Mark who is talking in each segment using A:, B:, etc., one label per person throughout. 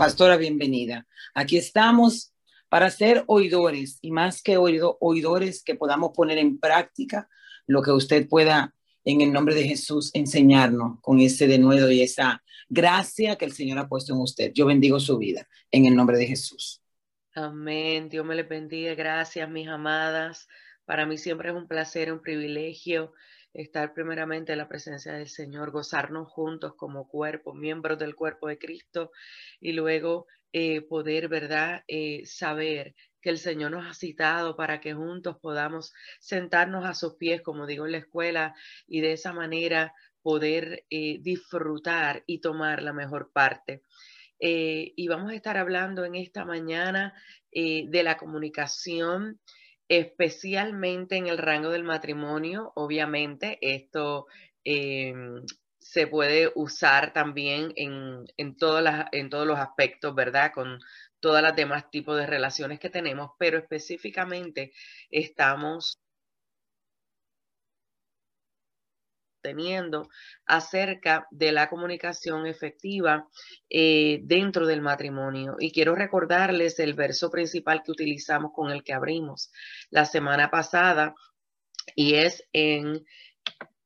A: Pastora, bienvenida. Aquí estamos para ser oidores y más que oidores que podamos poner en práctica lo que usted pueda en el nombre de Jesús enseñarnos con ese denuedo y esa gracia que el Señor ha puesto en usted. Yo bendigo su vida en el nombre de Jesús.
B: Amén. Dios me les bendiga. Gracias, mis amadas. Para mí siempre es un placer, un privilegio estar primeramente en la presencia del Señor, gozarnos juntos como cuerpo, miembros del cuerpo de Cristo y luego eh, poder, ¿verdad?, eh, saber que el Señor nos ha citado para que juntos podamos sentarnos a sus pies, como digo en la escuela, y de esa manera poder eh, disfrutar y tomar la mejor parte. y vamos a estar hablando en esta mañana de la comunicación especialmente en el rango del matrimonio. Obviamente, esto em, se puede usar también en, en, en todos los aspectos, ¿verdad? Con todas las demás tipos de relaciones que tenemos, pero específicamente estamos teniendo acerca de la comunicación efectiva eh, dentro del matrimonio. Y quiero recordarles el verso principal que utilizamos con el que abrimos la semana pasada y es en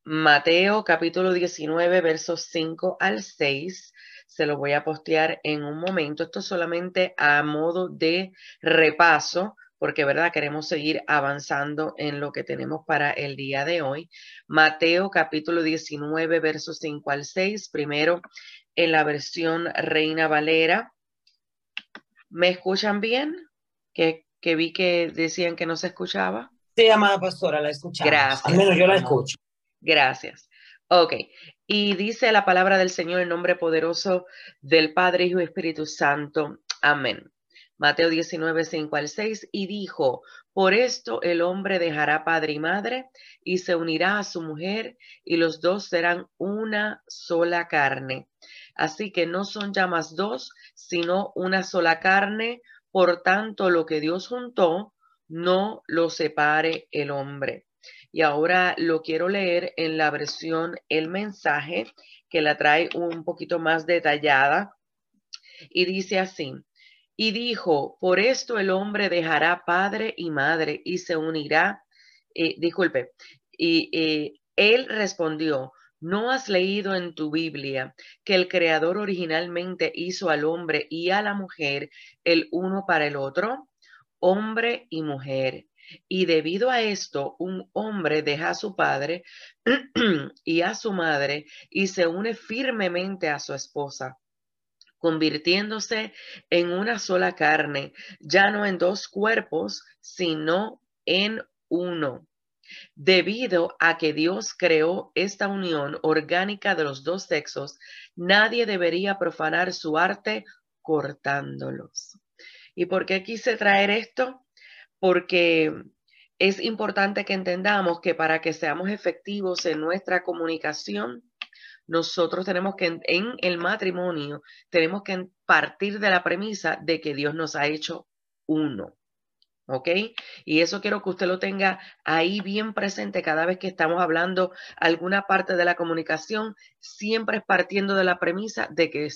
B: Mateo capítulo 19, versos 5 al 6. Se lo voy a postear en un momento. Esto solamente a modo de repaso porque verdad queremos seguir avanzando en lo que tenemos para el día de hoy. Mateo capítulo 19, versos 5 al 6, primero en la versión Reina Valera. ¿Me escuchan bien? Que, que vi que decían que no se escuchaba.
A: Sí, amada pastora, la escuchamos.
B: Gracias.
A: Al menos yo la escucho.
B: Gracias. Ok. Y dice la palabra del Señor en nombre poderoso del Padre, Hijo y Espíritu Santo. Amén. Mateo 19, 5 al 6, y dijo, por esto el hombre dejará padre y madre y se unirá a su mujer y los dos serán una sola carne. Así que no son ya más dos, sino una sola carne. Por tanto, lo que Dios juntó, no lo separe el hombre. Y ahora lo quiero leer en la versión El mensaje, que la trae un poquito más detallada. Y dice así, y dijo, por esto el hombre dejará padre y madre y se unirá, eh, disculpe, y eh, él respondió, ¿no has leído en tu Biblia que el Creador originalmente hizo al hombre y a la mujer el uno para el otro? Hombre y mujer. Y debido a esto, un hombre deja a su padre y a su madre y se une firmemente a su esposa convirtiéndose en una sola carne, ya no en dos cuerpos, sino en uno. Debido a que Dios creó esta unión orgánica de los dos sexos, nadie debería profanar su arte cortándolos. ¿Y por qué quise traer esto? Porque es importante que entendamos que para que seamos efectivos en nuestra comunicación, nosotros tenemos que, en el matrimonio, tenemos que partir de la premisa de que Dios nos ha hecho uno. ¿Ok? Y eso quiero que usted lo tenga ahí bien presente cada vez que estamos hablando alguna parte de la comunicación, siempre es partiendo de la premisa de que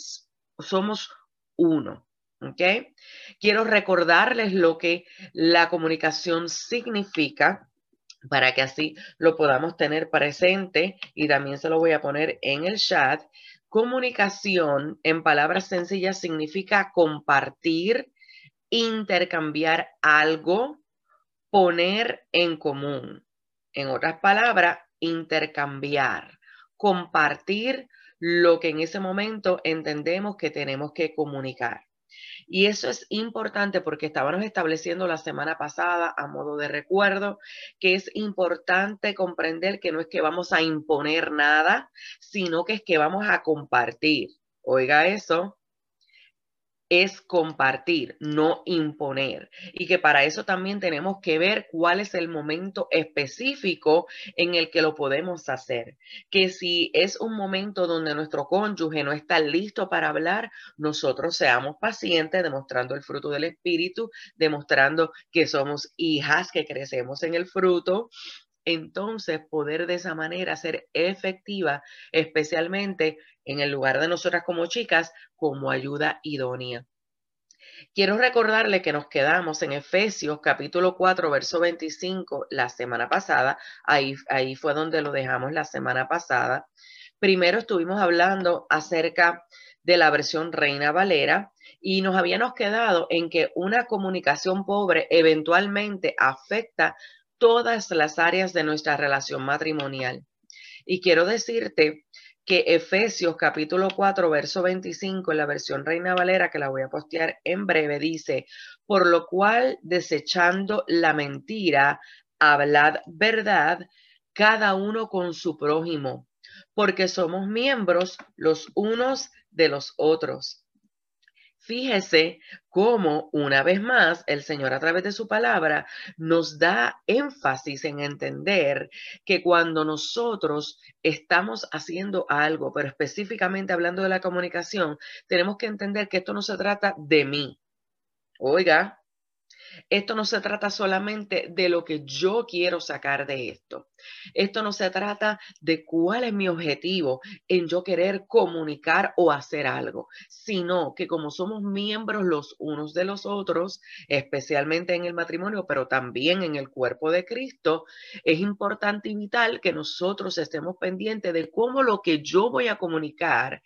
B: somos uno. ¿Ok? Quiero recordarles lo que la comunicación significa para que así lo podamos tener presente y también se lo voy a poner en el chat. Comunicación, en palabras sencillas, significa compartir, intercambiar algo, poner en común. En otras palabras, intercambiar, compartir lo que en ese momento entendemos que tenemos que comunicar. Y eso es importante porque estábamos estableciendo la semana pasada a modo de recuerdo que es importante comprender que no es que vamos a imponer nada, sino que es que vamos a compartir. Oiga eso, es compartir, no imponer. Y que para eso también tenemos que ver cuál es el momento específico en el que lo podemos hacer. Que si es un momento donde nuestro cónyuge no está listo para hablar, nosotros seamos pacientes, demostrando el fruto del Espíritu, demostrando que somos hijas, que crecemos en el fruto entonces poder de esa manera ser efectiva, especialmente en el lugar de nosotras como chicas, como ayuda idónea. Quiero recordarle que nos quedamos en Efesios capítulo 4, verso 25 la semana pasada. Ahí, ahí fue donde lo dejamos la semana pasada. Primero estuvimos hablando acerca de la versión Reina Valera y nos habíamos quedado en que una comunicación pobre eventualmente afecta todas las áreas de nuestra relación matrimonial. Y quiero decirte que Efesios capítulo 4, verso 25, en la versión Reina Valera, que la voy a postear en breve, dice, por lo cual, desechando la mentira, hablad verdad, cada uno con su prójimo, porque somos miembros los unos de los otros. Fíjese cómo, una vez más, el Señor a través de su palabra nos da énfasis en entender que cuando nosotros estamos haciendo algo, pero específicamente hablando de la comunicación, tenemos que entender que esto no se trata de mí. Oiga, esto no se trata solamente de lo que yo quiero sacar de esto. Esto no se trata de cuál es mi objetivo en yo querer comunicar o hacer algo, sino que como somos miembros los unos de los otros, especialmente en el matrimonio, pero también en el cuerpo de Cristo, es importante y vital que nosotros estemos pendientes de cómo lo que yo voy a comunicar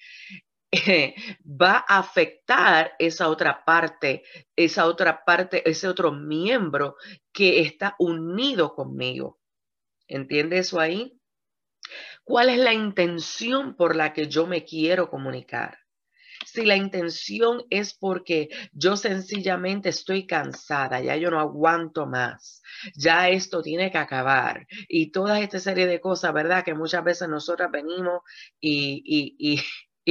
B: va a afectar esa otra parte, esa otra parte, ese otro miembro que está unido conmigo. ¿Entiende eso ahí? ¿Cuál es la intención por la que yo me quiero comunicar? Si la intención es porque yo sencillamente estoy cansada, ya yo no aguanto más, ya esto tiene que acabar y toda esta serie de cosas, ¿verdad? Que muchas veces nosotras venimos y, y, y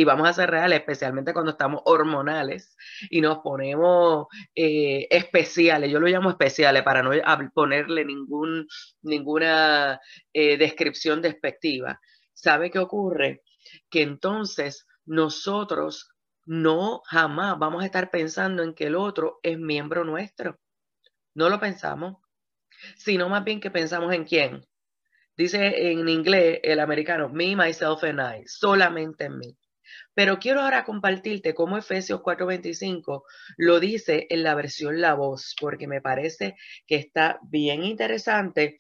B: vamos a ser reales, especialmente cuando estamos hormonales y nos ponemos eh, especiales, yo lo llamo especiales para no ponerle ningún, ninguna eh, descripción despectiva. ¿Sabe qué ocurre? Que entonces nosotros no jamás vamos a estar pensando en que el otro es miembro nuestro. No lo pensamos, sino más bien que pensamos en quién. Dice en inglés el americano, me, myself and I, solamente en mí. Pero quiero ahora compartirte cómo Efesios 4:25 lo dice en la versión La Voz, porque me parece que está bien interesante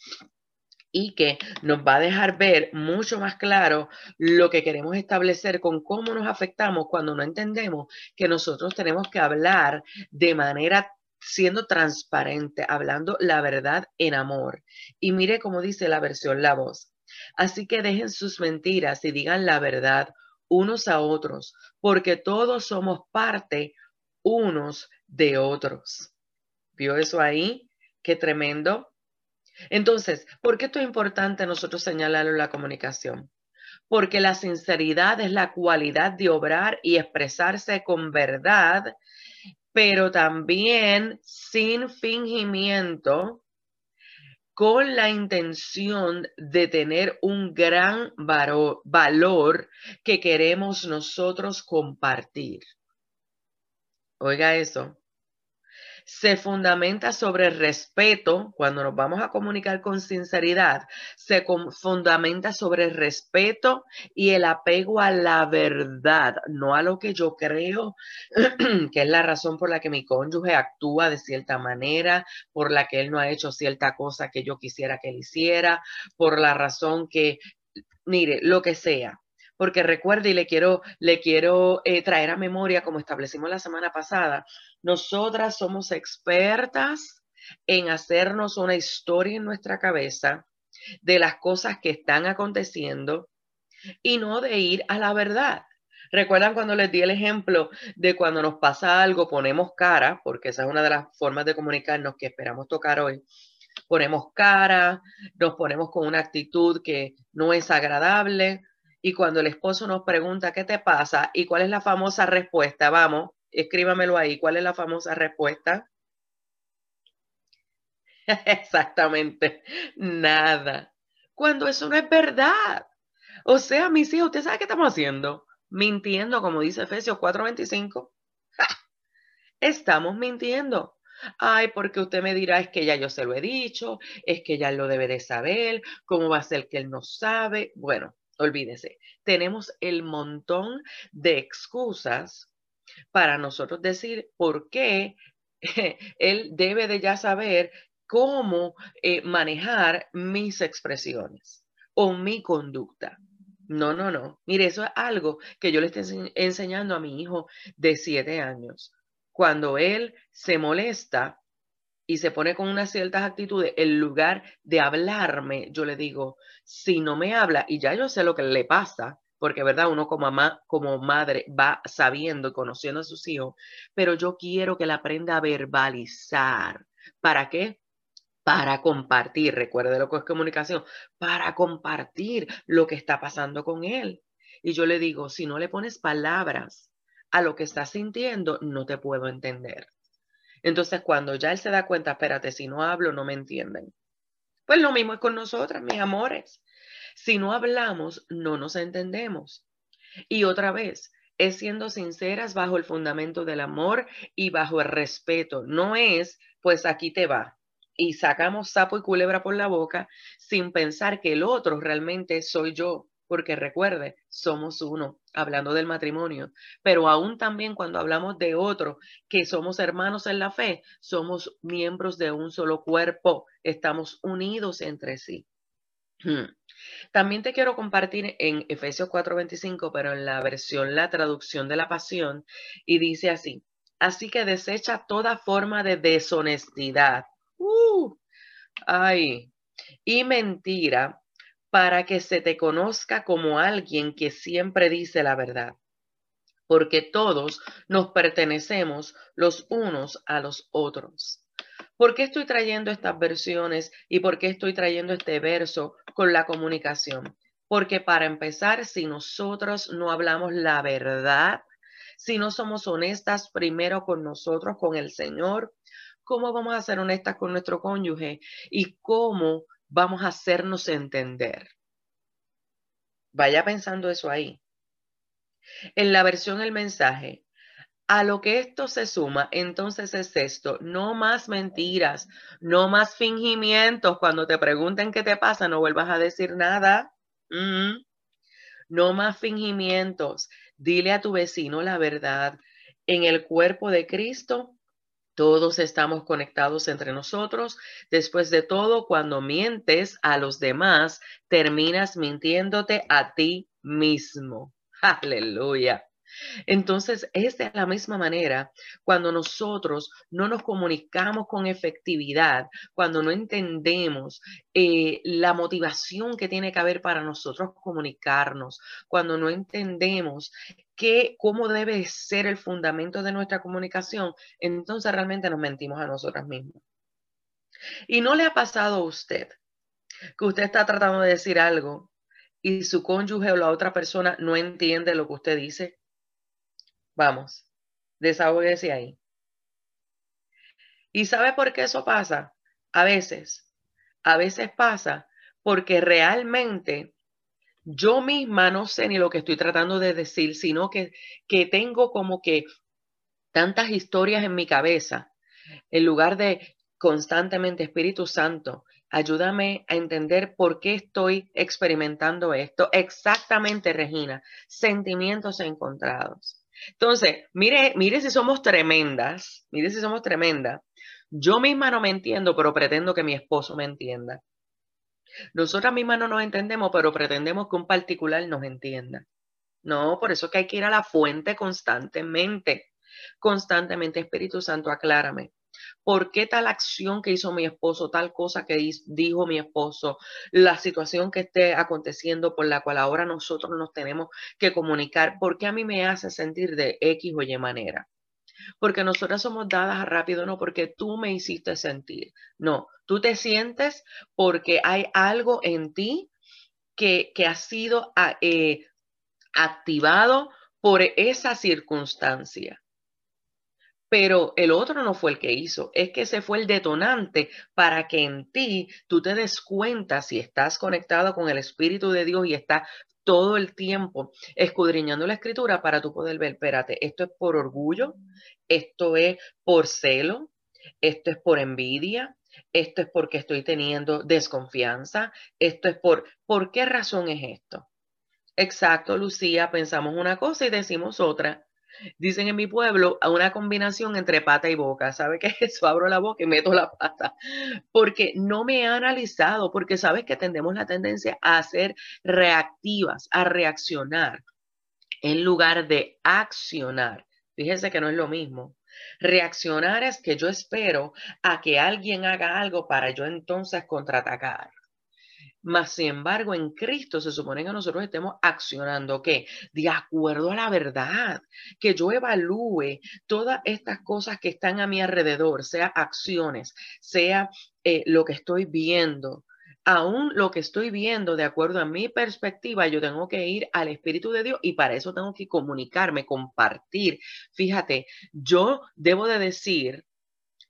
B: y que nos va a dejar ver mucho más claro lo que queremos establecer con cómo nos afectamos cuando no entendemos que nosotros tenemos que hablar de manera siendo transparente, hablando la verdad en amor. Y mire cómo dice la versión La Voz. Así que dejen sus mentiras y digan la verdad unos a otros, porque todos somos parte unos de otros. ¿Vio eso ahí? Qué tremendo. Entonces, ¿por qué esto es importante nosotros señalarlo la comunicación? Porque la sinceridad es la cualidad de obrar y expresarse con verdad, pero también sin fingimiento, con la intención de tener un gran valor que queremos nosotros compartir. Oiga eso se fundamenta sobre el respeto, cuando nos vamos a comunicar con sinceridad, se fundamenta sobre el respeto y el apego a la verdad, no a lo que yo creo, que es la razón por la que mi cónyuge actúa de cierta manera, por la que él no ha hecho cierta cosa que yo quisiera que él hiciera, por la razón que, mire, lo que sea porque recuerde y le quiero, le quiero eh, traer a memoria, como establecimos la semana pasada, nosotras somos expertas en hacernos una historia en nuestra cabeza de las cosas que están aconteciendo y no de ir a la verdad. ¿Recuerdan cuando les di el ejemplo de cuando nos pasa algo, ponemos cara, porque esa es una de las formas de comunicarnos que esperamos tocar hoy? Ponemos cara, nos ponemos con una actitud que no es agradable, y cuando el esposo nos pregunta, ¿qué te pasa? ¿Y cuál es la famosa respuesta? Vamos, escríbamelo ahí. ¿Cuál es la famosa respuesta? Exactamente, nada. Cuando eso no es verdad. O sea, mis hijos, ¿usted sabe qué estamos haciendo? Mintiendo, como dice Efesios 4:25. Estamos mintiendo. Ay, porque usted me dirá, es que ya yo se lo he dicho, es que ya lo debe de saber, ¿cómo va a ser que él no sabe? Bueno, olvídese, tenemos el montón de excusas para nosotros decir por qué él debe de ya saber cómo eh, manejar mis expresiones o mi conducta. No, no, no. Mire, eso es algo que yo le estoy enseñando a mi hijo de siete años. Cuando él se molesta y se pone con unas ciertas actitudes, en lugar de hablarme, yo le digo, si no me habla, y ya yo sé lo que le pasa, porque verdad, uno como, como madre va sabiendo y conociendo a sus hijos, pero yo quiero que la aprenda a verbalizar. ¿Para qué? Para compartir, recuerde lo que es comunicación, para compartir lo que está pasando con él. Y yo le digo, si no le pones palabras a lo que estás sintiendo, no te puedo entender. Entonces, cuando ya él se da cuenta, espérate, si no hablo, no me entienden. Pues lo mismo es con nosotras, mis amores. Si no hablamos, no nos entendemos. Y otra vez, es siendo sinceras bajo el fundamento del amor y bajo el respeto. No es, pues aquí te va. Y sacamos sapo y culebra por la boca sin pensar que el otro realmente soy yo. Porque recuerde, somos uno, hablando del matrimonio. Pero aún también cuando hablamos de otro, que somos hermanos en la fe, somos miembros de un solo cuerpo. Estamos unidos entre sí. Hmm. También te quiero compartir en Efesios 4:25, pero en la versión, la traducción de la pasión, y dice así, así que desecha toda forma de deshonestidad. Uh, ay, y mentira para que se te conozca como alguien que siempre dice la verdad, porque todos nos pertenecemos los unos a los otros. ¿Por qué estoy trayendo estas versiones y por qué estoy trayendo este verso con la comunicación? Porque para empezar, si nosotros no hablamos la verdad, si no somos honestas primero con nosotros, con el Señor, ¿cómo vamos a ser honestas con nuestro cónyuge? ¿Y cómo vamos a hacernos entender? Vaya pensando eso ahí. En la versión El mensaje, a lo que esto se suma, entonces es esto, no más mentiras, no más fingimientos. Cuando te pregunten qué te pasa, no vuelvas a decir nada. No más fingimientos. Dile a tu vecino la verdad. En el cuerpo de Cristo, todos estamos conectados entre nosotros. Después de todo, cuando mientes a los demás, terminas mintiéndote a ti mismo. Aleluya. Entonces, es de la misma manera cuando nosotros no nos comunicamos con efectividad, cuando no entendemos eh, la motivación que tiene que haber para nosotros comunicarnos, cuando no entendemos cómo debe ser el fundamento de nuestra comunicación, entonces realmente nos mentimos a nosotras mismas. Y no le ha pasado a usted que usted está tratando de decir algo y su cónyuge o la otra persona no entiende lo que usted dice. Vamos, desahógese ahí. ¿Y sabe por qué eso pasa? A veces, a veces pasa porque realmente yo misma no sé ni lo que estoy tratando de decir, sino que, que tengo como que tantas historias en mi cabeza, en lugar de constantemente, Espíritu Santo, ayúdame a entender por qué estoy experimentando esto. Exactamente, Regina, sentimientos encontrados. Entonces, mire, mire si somos tremendas, mire si somos tremendas. Yo misma no me entiendo, pero pretendo que mi esposo me entienda. Nosotras mismas no nos entendemos, pero pretendemos que un particular nos entienda. No, por eso es que hay que ir a la fuente constantemente. Constantemente, Espíritu Santo, aclárame. ¿Por qué tal acción que hizo mi esposo, tal cosa que dijo mi esposo, la situación que esté aconteciendo por la cual ahora nosotros nos tenemos que comunicar? ¿Por qué a mí me hace sentir de X o Y manera? Porque nosotras somos dadas rápido, no porque tú me hiciste sentir. No, tú te sientes porque hay algo en ti que, ha sido ah, eh, activado por esa circunstancia pero el otro no fue el que hizo, es que ese fue el detonante para que en ti tú te des cuenta si estás conectado con el Espíritu de Dios y estás todo el tiempo escudriñando la escritura para tú poder ver, espérate, esto es por orgullo, esto es por celo, esto es por envidia, esto es porque estoy teniendo desconfianza, esto es por, ¿por qué razón es esto? Exacto, Lucía, pensamos una cosa y decimos otra. Dicen en mi pueblo a una combinación entre pata y boca. ¿Sabe qué es eso? Abro la boca y meto la pata. Porque no me he analizado, porque sabes que tendemos la tendencia a ser reactivas, a reaccionar, en lugar de accionar. Fíjense que no es lo mismo. Reaccionar es que yo espero a que alguien haga algo para yo entonces contraatacar. Mas, sin embargo, en Cristo se supone que nosotros estemos accionando, ¿qué? De acuerdo a la verdad, que yo evalúe todas estas cosas que están a mi alrededor, sea acciones, sea eh, lo que estoy viendo, aún lo que estoy viendo de acuerdo a mi perspectiva, yo tengo que ir al Espíritu de Dios y para eso tengo que comunicarme, compartir. Fíjate, yo debo de decir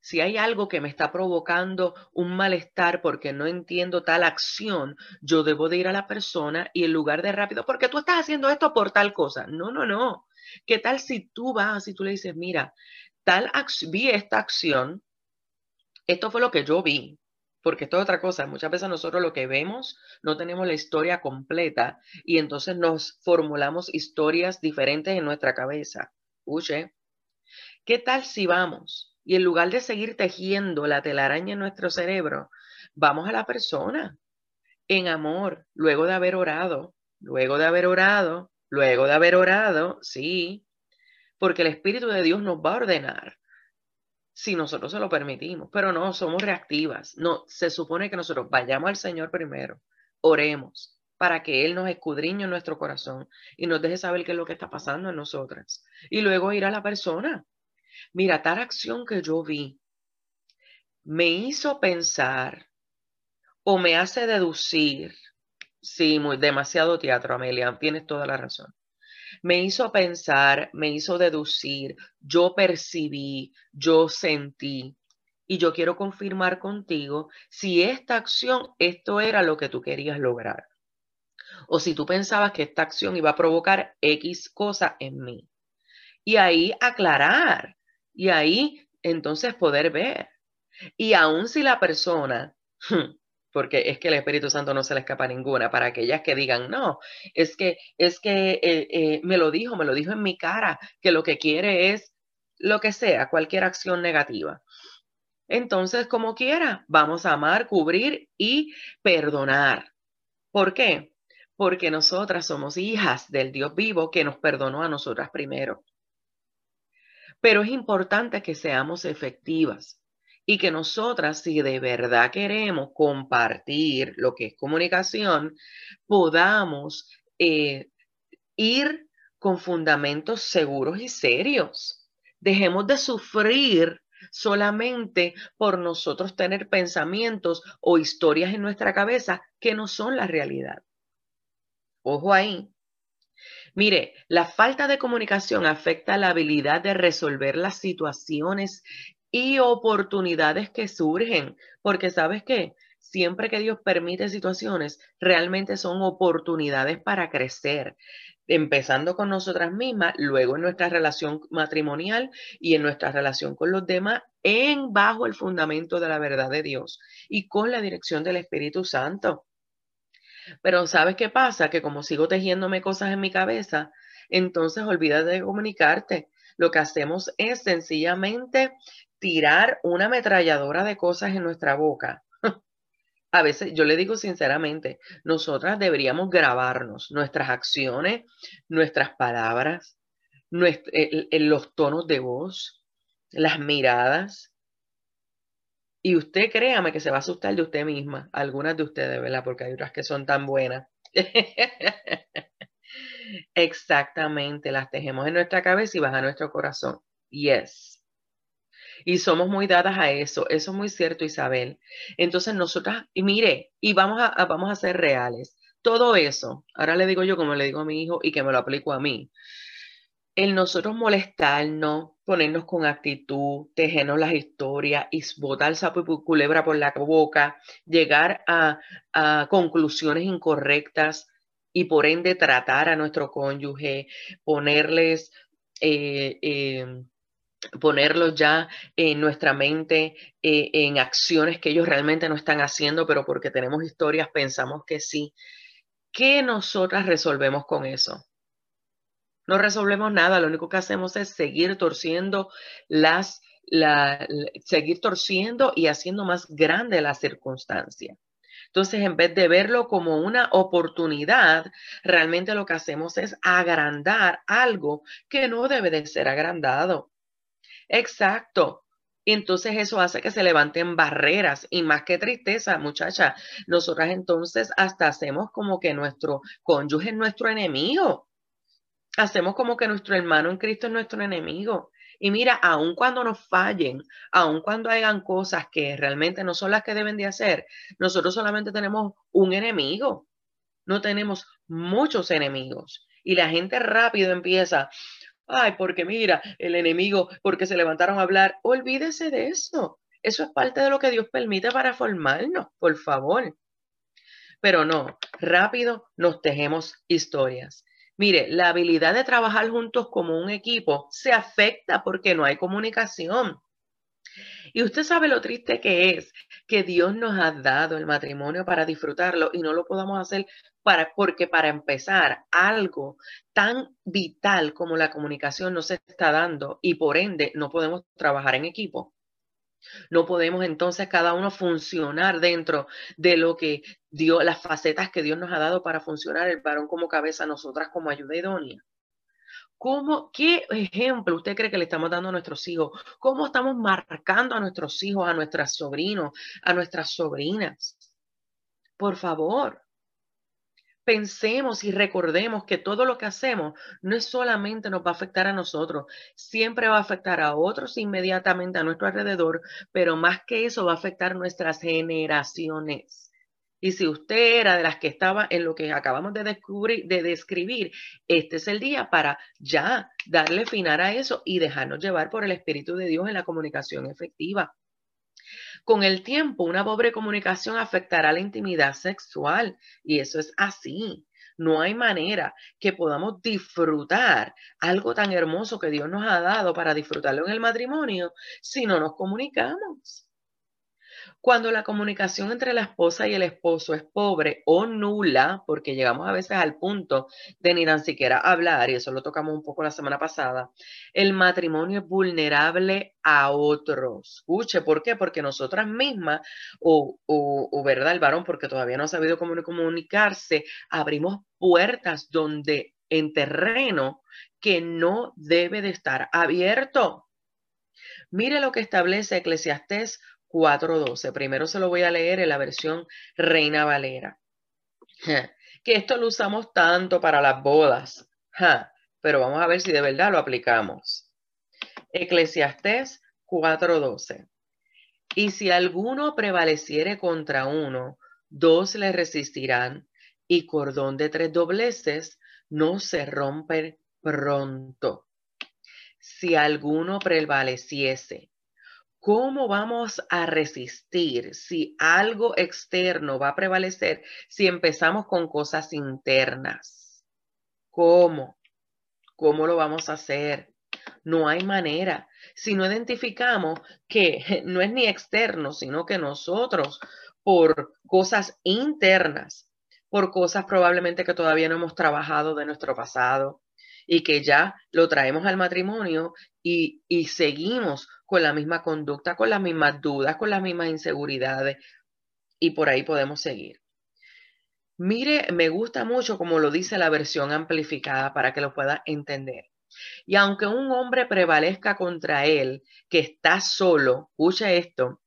B: si hay algo que me está provocando un malestar porque no entiendo tal acción, yo debo de ir a la persona y en lugar de rápido, porque tú estás haciendo esto por tal cosa. No, no, no. ¿Qué tal si tú vas y tú le dices, mira, tal vi esta acción, esto fue lo que yo vi, porque esto es otra cosa. Muchas veces nosotros lo que vemos no tenemos la historia completa y entonces nos formulamos historias diferentes en nuestra cabeza. Uche, ¿qué tal si vamos y en lugar de seguir tejiendo la telaraña en nuestro cerebro, vamos a la persona en amor, luego de haber orado, luego de haber orado, luego de haber orado, sí, porque el Espíritu de Dios nos va a ordenar si nosotros se lo permitimos, pero no somos reactivas. No, se supone que nosotros vayamos al Señor primero, oremos para que Él nos escudriñe en nuestro corazón y nos deje saber qué es lo que está pasando en nosotras. Y luego ir a la persona mira, tal acción que yo vi me hizo pensar o me hace deducir, sí, muy, demasiado teatro, Amelia, tienes toda la razón. Me hizo pensar, me hizo deducir, yo percibí, yo sentí. Y yo quiero confirmar contigo si esta acción, esto era lo que tú querías lograr. O si tú pensabas que esta acción iba a provocar X cosa en mí. Y ahí aclarar, y ahí entonces poder ver. Y aun si la persona, porque es que el Espíritu Santo no se le escapa ninguna, para aquellas que digan, no, es que, es que eh, eh, me lo dijo, me lo dijo en mi cara, que lo que quiere es lo que sea, cualquier acción negativa. Entonces, como quiera, vamos a amar, cubrir y perdonar. ¿Por qué? Porque nosotras somos hijas del Dios vivo que nos perdonó a nosotras primero. Pero es importante que seamos efectivas y que nosotras, si de verdad queremos compartir lo que es comunicación, podamos eh, ir con fundamentos seguros y serios. Dejemos de sufrir solamente por nosotros tener pensamientos o historias en nuestra cabeza que no son la realidad. Ojo ahí, Mire, la falta de comunicación afecta la habilidad de resolver las situaciones y oportunidades que surgen, porque sabes qué, siempre que Dios permite situaciones, realmente son oportunidades para crecer, empezando con nosotras mismas, luego en nuestra relación matrimonial y en nuestra relación con los demás, en bajo el fundamento de la verdad de Dios y con la dirección del Espíritu Santo. Pero ¿sabes qué pasa? Que como sigo tejiéndome cosas en mi cabeza, entonces olvídate de comunicarte. Lo que hacemos es sencillamente tirar una ametralladora de cosas en nuestra boca. A veces, yo le digo sinceramente, nosotras deberíamos grabarnos nuestras acciones, nuestras palabras, los tonos de voz, las miradas, y usted créame que se va a asustar de usted misma, algunas de ustedes, ¿verdad? Porque hay otras que son tan buenas. Exactamente, las tejemos en nuestra cabeza y van a nuestro corazón. Yes. Y somos muy dadas a eso. Eso es muy cierto, Isabel. Entonces nosotras, y mire, y vamos a, vamos a ser reales. Todo eso, ahora le digo yo como le digo a mi hijo y que me lo aplico a mí el nosotros molestarnos, ponernos con actitud, tejernos las historias y botar sapo y culebra por la boca, llegar a, conclusiones incorrectas y por ende tratar a nuestro cónyuge, ponerles, eh, em, ponerlos ya en nuestra mente, eh, en acciones que ellos realmente no están haciendo, pero porque tenemos historias pensamos que sí. ¿Qué nosotras resolvemos con eso? No resolvemos nada, lo único que hacemos es seguir torciendo las, la, seguir torciendo y haciendo más grande la circunstancia. Entonces, en vez de verlo como una oportunidad, realmente lo que hacemos es agrandar algo que no debe de ser agrandado. Exacto. entonces eso hace que se levanten barreras y más que tristeza, muchacha, nosotras entonces hasta hacemos como que nuestro cónyuge es nuestro enemigo. Hacemos como que nuestro hermano en Cristo es nuestro enemigo. Y mira, aun cuando nos fallen, aun cuando hagan cosas que realmente no son las que deben de hacer, nosotros solamente tenemos un enemigo. No tenemos muchos enemigos. Y la gente rápido empieza, ay, porque mira, el enemigo, porque se levantaron a hablar. Olvídese de eso. Eso es parte de lo que Dios permite para formarnos, por favor. Pero no, rápido nos tejemos historias. Mire, la habilidad de trabajar juntos como un equipo se afecta porque no hay comunicación. Y usted sabe lo triste que es que Dios nos ha dado el matrimonio para disfrutarlo y no lo podamos hacer para, porque para empezar, algo tan vital como la comunicación no se está dando y por ende no podemos trabajar en equipo. No podemos entonces cada uno funcionar dentro de lo que Dios, las facetas que Dios nos ha dado para funcionar, el varón como cabeza, nosotras como ayuda idónea. ¿Cómo, ¿Qué ejemplo usted cree que le estamos dando a nuestros hijos? ¿Cómo estamos marcando a nuestros hijos, a nuestros sobrinos, a nuestras sobrinas? Por favor, pensemos y recordemos que todo lo que hacemos no es solamente nos va a afectar a nosotros, siempre va a afectar a otros inmediatamente a nuestro alrededor, pero más que eso va a afectar nuestras generaciones. Y si usted era de las que estaba en lo que acabamos de, descubrir, de describir, este es el día para ya darle final a eso y dejarnos llevar por el Espíritu de Dios en la comunicación efectiva. Con el tiempo, una pobre comunicación afectará la intimidad sexual y eso es así. No hay manera que podamos disfrutar algo tan hermoso que Dios nos ha dado para disfrutarlo en el matrimonio si no nos comunicamos. Cuando la comunicación entre la esposa y el esposo es pobre o nula, porque llegamos a veces al punto de ni tan siquiera hablar, y eso lo tocamos un poco la semana pasada, el matrimonio es vulnerable a otros. Escuche, ¿por qué? Porque nosotras mismas, o, o, verdad, el varón, porque todavía no ha sabido cómo comunicarse, abrimos puertas donde en terreno que no debe de estar abierto. Mire lo que establece Eclesiastés 4.12. Primero se lo voy a leer en la versión Reina Valera. Que esto lo usamos tanto para las bodas. Pero vamos a ver si de verdad lo aplicamos. Eclesiastés 4.12. Y si alguno prevaleciere contra uno, dos le resistirán, y cordón de tres dobleces no se rompe pronto. Si alguno prevaleciese ¿Cómo vamos a resistir si algo externo va a prevalecer si empezamos con cosas internas? ¿Cómo? ¿Cómo lo vamos a hacer? No hay manera. Si no identificamos que no es ni externo, sino que nosotros, por cosas internas, por cosas probablemente que todavía no hemos trabajado de nuestro pasado y que ya lo traemos al matrimonio y, y seguimos con la misma conducta, con las mismas dudas, con las mismas inseguridades y por ahí podemos seguir. Mire, me gusta mucho como lo dice la versión amplificada para que lo pueda entender. Y aunque un hombre prevalezca contra él, que está solo, escucha esto,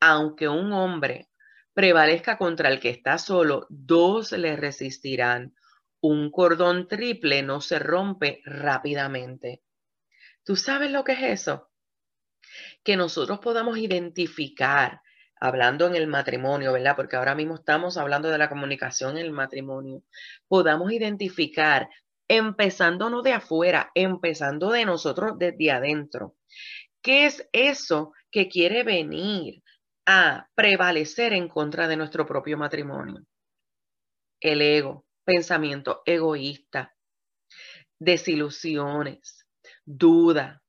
B: aunque un hombre prevalezca contra el que está solo, dos le resistirán. Un cordón triple no se rompe rápidamente. ¿Tú sabes lo que es eso? que nosotros podamos identificar, hablando en el matrimonio, ¿verdad? Porque ahora mismo estamos hablando de la comunicación en el matrimonio, podamos identificar, empezando no de afuera, empezando de nosotros desde adentro. ¿Qué es eso que quiere venir a prevalecer en contra de nuestro propio matrimonio? El ego, pensamiento egoísta, desilusiones, duda,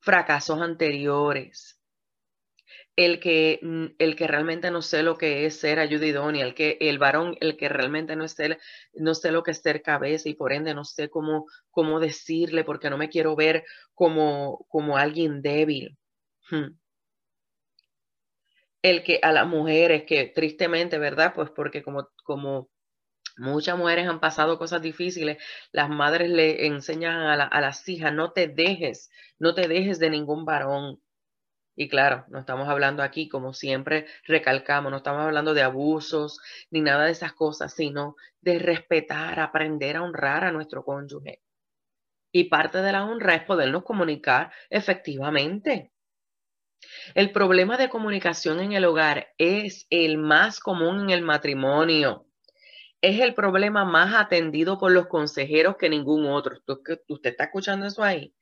B: fracasos anteriores, el que, mm, el que realmente no sé lo que es ser ayuda idónea, el que el varón, el que realmente no, esté, no sé lo que es ser cabeza y por ende no sé cómo, cómo decirle porque no me quiero ver como, como alguien débil. Hmm. El que a las mujeres que tristemente, ¿verdad? Pues porque como, como Muchas mujeres han pasado cosas difíciles. Las madres le enseñan a, las hijas, no te dejes, no te dejes de ningún varón. Y claro, no estamos hablando aquí, como siempre recalcamos, no estamos hablando de abusos ni nada de esas cosas, sino de respetar, aprender a honrar a nuestro cónyuge. Y parte de la honra es podernos comunicar efectivamente. El problema de comunicación en el hogar es el más común en el matrimonio. Es el problema más atendido por los consejeros que ningún otro. ¿Usted está escuchando eso ahí?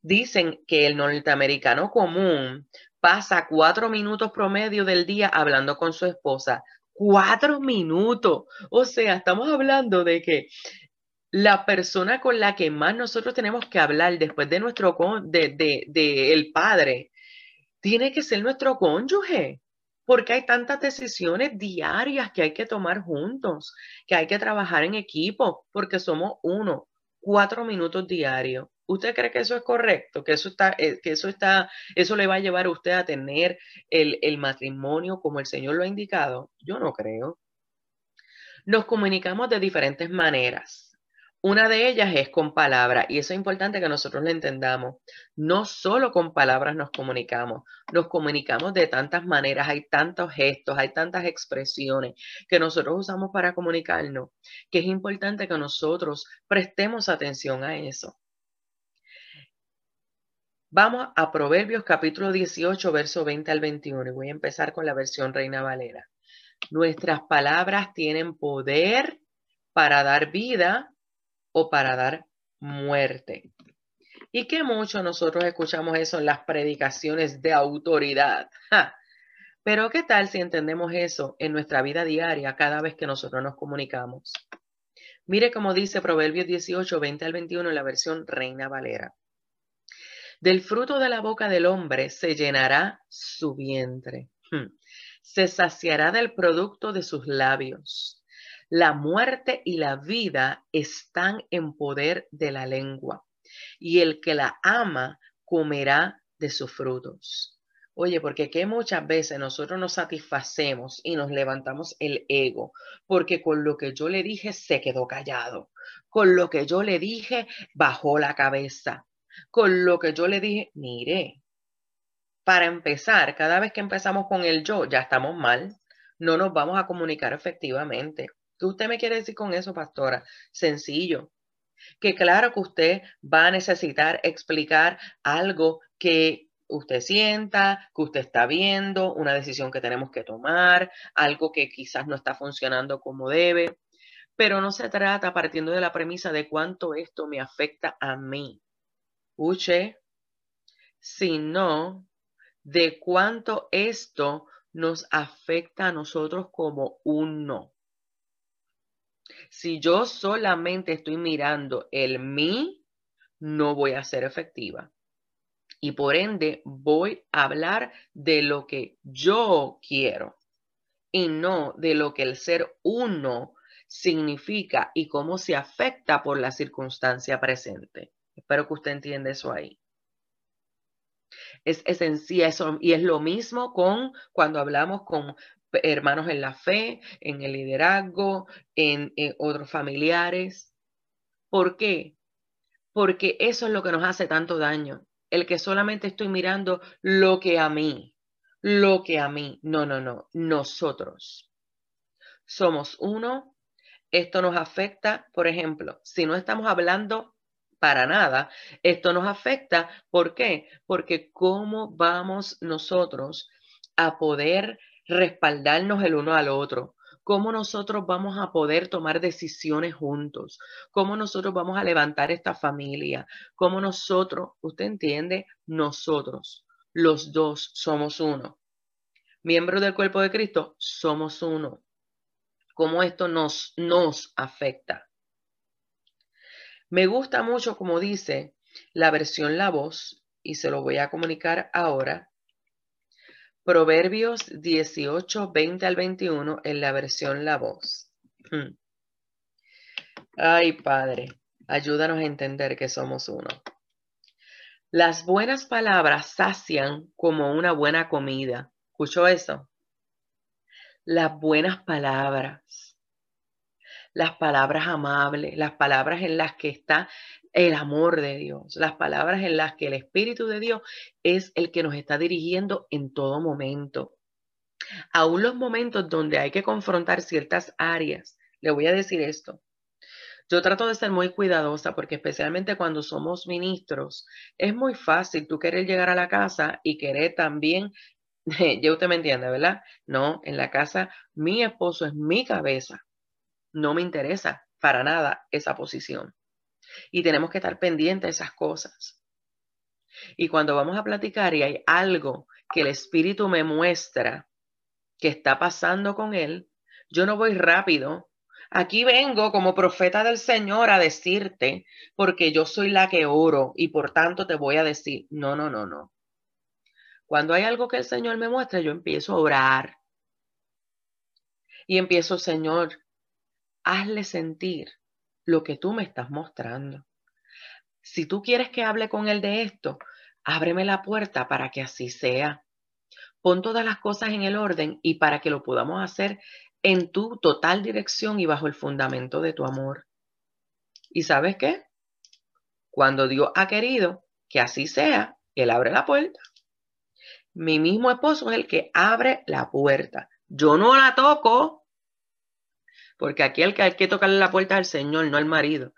B: Dicen que el norteamericano común pasa cuatro minutos promedio del día hablando con su esposa. Cuatro minutos. O sea, estamos hablando de que la persona con la que más nosotros tenemos que hablar después de nuestro de, de, de el padre tiene que ser nuestro cónyuge porque hay tantas decisiones diarias que hay que tomar juntos, que hay que trabajar en equipo, porque somos uno, cuatro minutos diarios. ¿Usted cree que eso es correcto? Que eso está, eh, que eso está, eso le va a llevar a usted a tener el, el matrimonio como el Señor lo ha indicado? Yo no creo. Nos comunicamos de diferentes maneras. Una de ellas es con palabras y eso es importante que nosotros lo entendamos. No solo con palabras nos comunicamos, nos comunicamos de tantas maneras, hay tantos gestos, hay tantas expresiones que nosotros usamos para comunicarnos, que es importante que nosotros prestemos atención a eso. Vamos a Proverbios capítulo 18, verso 20 al 21 y voy a empezar con la versión Reina Valera. Nuestras palabras tienen poder para dar vida o para dar muerte. Y que mucho nosotros escuchamos eso en las predicaciones de autoridad. Pero ¿qué tal si entendemos eso en nuestra vida diaria cada vez que nosotros nos comunicamos? Mire cómo dice Proverbios 18, 20 al 21 en la versión Reina Valera. Del fruto de la boca del hombre se llenará su vientre. Hmm. Se saciará del producto de sus labios. La muerte y la vida están en poder de la lengua, y el que la ama comerá de sus frutos. Oye, porque que muchas veces nosotros nos satisfacemos y nos levantamos el ego, porque con lo que yo le dije se quedó callado, con lo que yo le dije bajó la cabeza, con lo que yo le dije, mire, para empezar, cada vez que empezamos con el yo, ya estamos mal, no nos vamos a comunicar efectivamente. ¿Qué usted me quiere decir con eso, pastora? Sencillo. Que claro que usted va a necesitar explicar algo que usted sienta, que usted está viendo, una decisión que tenemos que tomar, algo que quizás no está funcionando como debe, pero no se trata partiendo de la premisa de cuánto esto me afecta a mí. Escuche, sino de cuánto esto nos afecta a nosotros como uno. Si yo solamente estoy mirando el mí, no voy a ser efectiva. Y por ende voy a hablar de lo que yo quiero y no de lo que el ser uno significa y cómo se afecta por la circunstancia presente. Espero que usted entienda eso ahí. Es esencial y es lo mismo con cuando hablamos con hermanos en la fe, en el liderazgo, en, otros familiares. ¿Por qué? Porque eso es lo que nos hace tanto daño. El que solamente estoy mirando lo que a mí, lo que a mí. No, no, no. Nosotros somos uno. Esto nos afecta, por ejemplo, si no estamos hablando para nada, esto nos afecta. ¿Por qué? Porque cómo vamos nosotros a poder respaldarnos el uno al otro, cómo nosotros vamos a poder tomar decisiones juntos, cómo nosotros vamos a levantar esta familia, cómo nosotros, usted entiende, nosotros, los dos somos uno. Miembros del cuerpo de Cristo, somos uno. Cómo esto nos, nos afecta. Me gusta mucho, como dice la versión La Voz, y se lo voy a comunicar ahora. Proverbios 18, 20 al 21 en la versión La Voz. Hmm. Ay, Padre, ayúdanos a entender que somos uno. Las buenas palabras sacian como una buena comida. ¿Escuchó eso? Las buenas palabras. Las palabras amables, las palabras en las que está el amor de Dios, las palabras en las que el Espíritu de Dios es el que nos está dirigiendo en todo momento. Aún los momentos donde hay que confrontar ciertas áreas, le voy a decir esto. Yo trato de ser muy cuidadosa porque especialmente cuando somos ministros, es muy fácil tú querer llegar a la casa y querer también, ya usted me entiende, ¿verdad? No, en la casa mi esposo es mi cabeza. No me interesa para nada esa posición. Y tenemos que estar pendientes de esas cosas. Y cuando vamos a platicar y hay algo que el Espíritu me muestra que está pasando con él, yo no voy rápido. Aquí vengo como profeta del Señor a decirte, porque yo soy la que oro y por tanto te voy a decir, no, no, no, no. Cuando hay algo que el Señor me muestra, yo empiezo a orar. Y empiezo, Señor, hazle sentir lo que tú me estás mostrando. Si tú quieres que hable con él de esto, ábreme la puerta para que así sea. Pon todas las cosas en el orden y para que lo podamos hacer en tu total dirección y bajo el fundamento de tu amor. ¿Y sabes qué? Cuando Dios ha querido que así sea, Él abre la puerta. Mi mismo esposo es el que abre la puerta. Yo no la toco, porque aquí el que hay que tocarle la puerta al Señor, no al marido.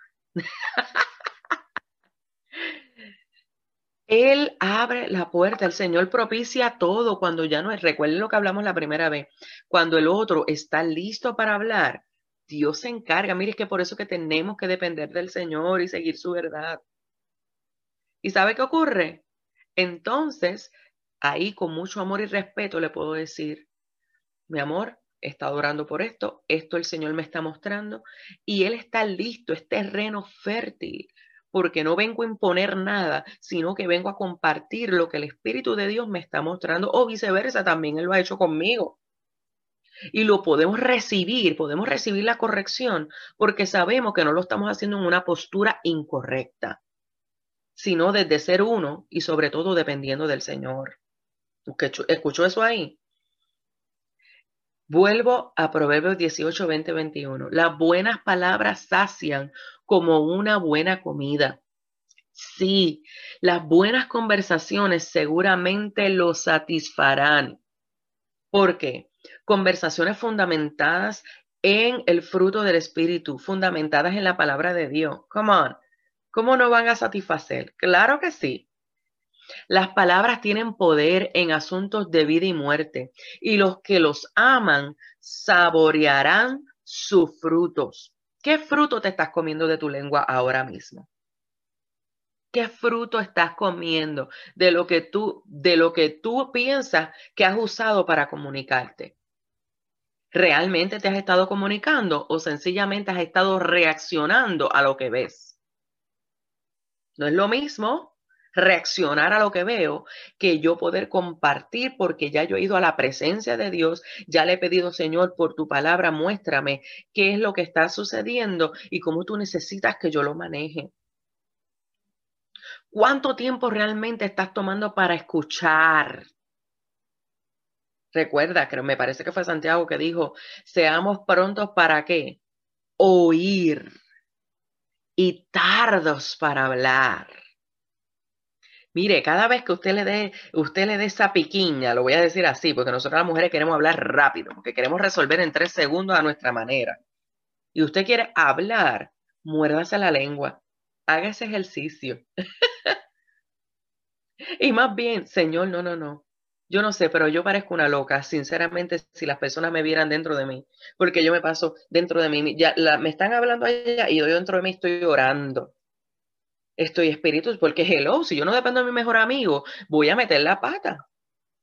B: Él abre la puerta, el Señor propicia todo cuando ya no es. Recuerden lo que hablamos la primera vez. Cuando el otro está listo para hablar, Dios se encarga. Mire, es que por eso que tenemos que depender del Señor y seguir su verdad. ¿Y sabe qué ocurre? Entonces, ahí con mucho amor y respeto le puedo decir, mi amor, he orando por esto, esto el Señor me está mostrando y Él está listo, es terreno fértil, porque no vengo a imponer nada, sino que vengo a compartir lo que el Espíritu de Dios me está mostrando o viceversa, también Él lo ha hecho conmigo. Y lo podemos recibir, podemos recibir la corrección, porque sabemos que no lo estamos haciendo en una postura incorrecta, sino desde ser uno y sobre todo dependiendo del Señor. ¿Escuchó eso ahí? Vuelvo a Proverbios 18, 20, 21. Las buenas palabras sacian como una buena comida. Sí, las buenas conversaciones seguramente lo satisfarán. ¿Por qué? Conversaciones fundamentadas en el fruto del Espíritu, fundamentadas en la palabra de Dios. Come on. ¿Cómo no van a satisfacer? Claro que sí. Las palabras tienen poder en asuntos de vida y muerte, y los que los aman saborearán sus frutos. ¿Qué fruto te estás comiendo de tu lengua ahora mismo? ¿Qué fruto estás comiendo de lo que tú de lo que tú piensas que has usado para comunicarte? ¿Realmente te has estado comunicando o sencillamente has estado reaccionando a lo que ves? No es lo mismo reaccionar a lo que veo, que yo poder compartir porque ya yo he ido a la presencia de Dios, ya le he pedido, Señor, por tu palabra, muéstrame qué es lo que está sucediendo y cómo tú necesitas que yo lo maneje. ¿Cuánto tiempo realmente estás tomando para escuchar? Recuerda, que me parece que fue Santiago que dijo, seamos prontos para qué? Oír y tardos para hablar. Mire, cada vez que usted le dé, usted le dé esa piquiña, lo voy a decir así, porque nosotros las mujeres queremos hablar rápido, porque queremos resolver en tres segundos a nuestra manera. Y usted quiere hablar, muérdase la lengua, haga ese ejercicio. y más bien, Señor, no, no, no. Yo no sé, pero yo parezco una loca, sinceramente, si las personas me vieran dentro de mí, porque yo me paso dentro de mí, ya me están hablando allá y yo dentro de mí estoy orando estoy espíritus, porque hello, si yo no dependo de mi mejor amigo, voy a meter la pata.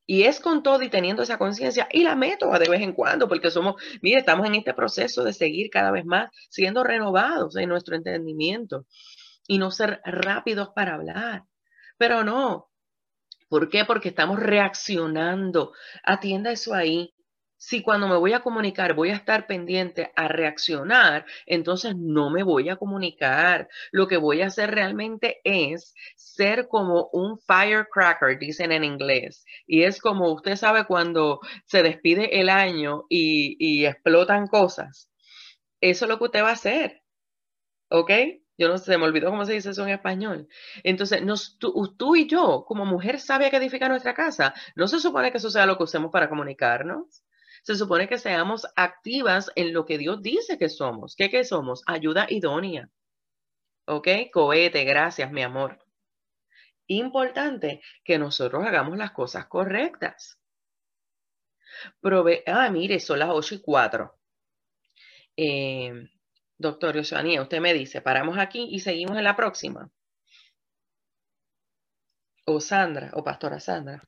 B: Y es con todo y teniendo esa conciencia y la meto de vez en cuando, porque somos, mire, estamos en este proceso de seguir cada vez más siendo renovados en nuestro entendimiento y no ser rápidos para hablar. Pero no, ¿Por qué? Porque estamos reaccionando. Atienda eso ahí. Si cuando me voy a comunicar voy a estar pendiente a reaccionar, entonces no me voy a comunicar. Lo que voy a hacer realmente es ser como un firecracker, dicen en inglés. Y es como usted sabe cuando se despide el año y, explotan cosas. Eso es lo que usted va a hacer. ¿Ok? Yo no sé, me olvidó cómo se dice eso en español. Entonces, nos, tú, y yo, como mujer sabia que edifica nuestra casa, no se supone que eso sea lo que usemos para comunicarnos. Se supone que seamos activas en lo que Dios dice que somos. ¿Qué, qué somos? Ayuda idónea. ¿Ok? Cohete, gracias, mi amor. Importante que nosotros hagamos las cosas correctas. Ah, mire, son las 8 y 4. Eh, Doctor Yosanía, usted me dice, paramos aquí y seguimos en la próxima. O Sandra, o Pastora Sandra.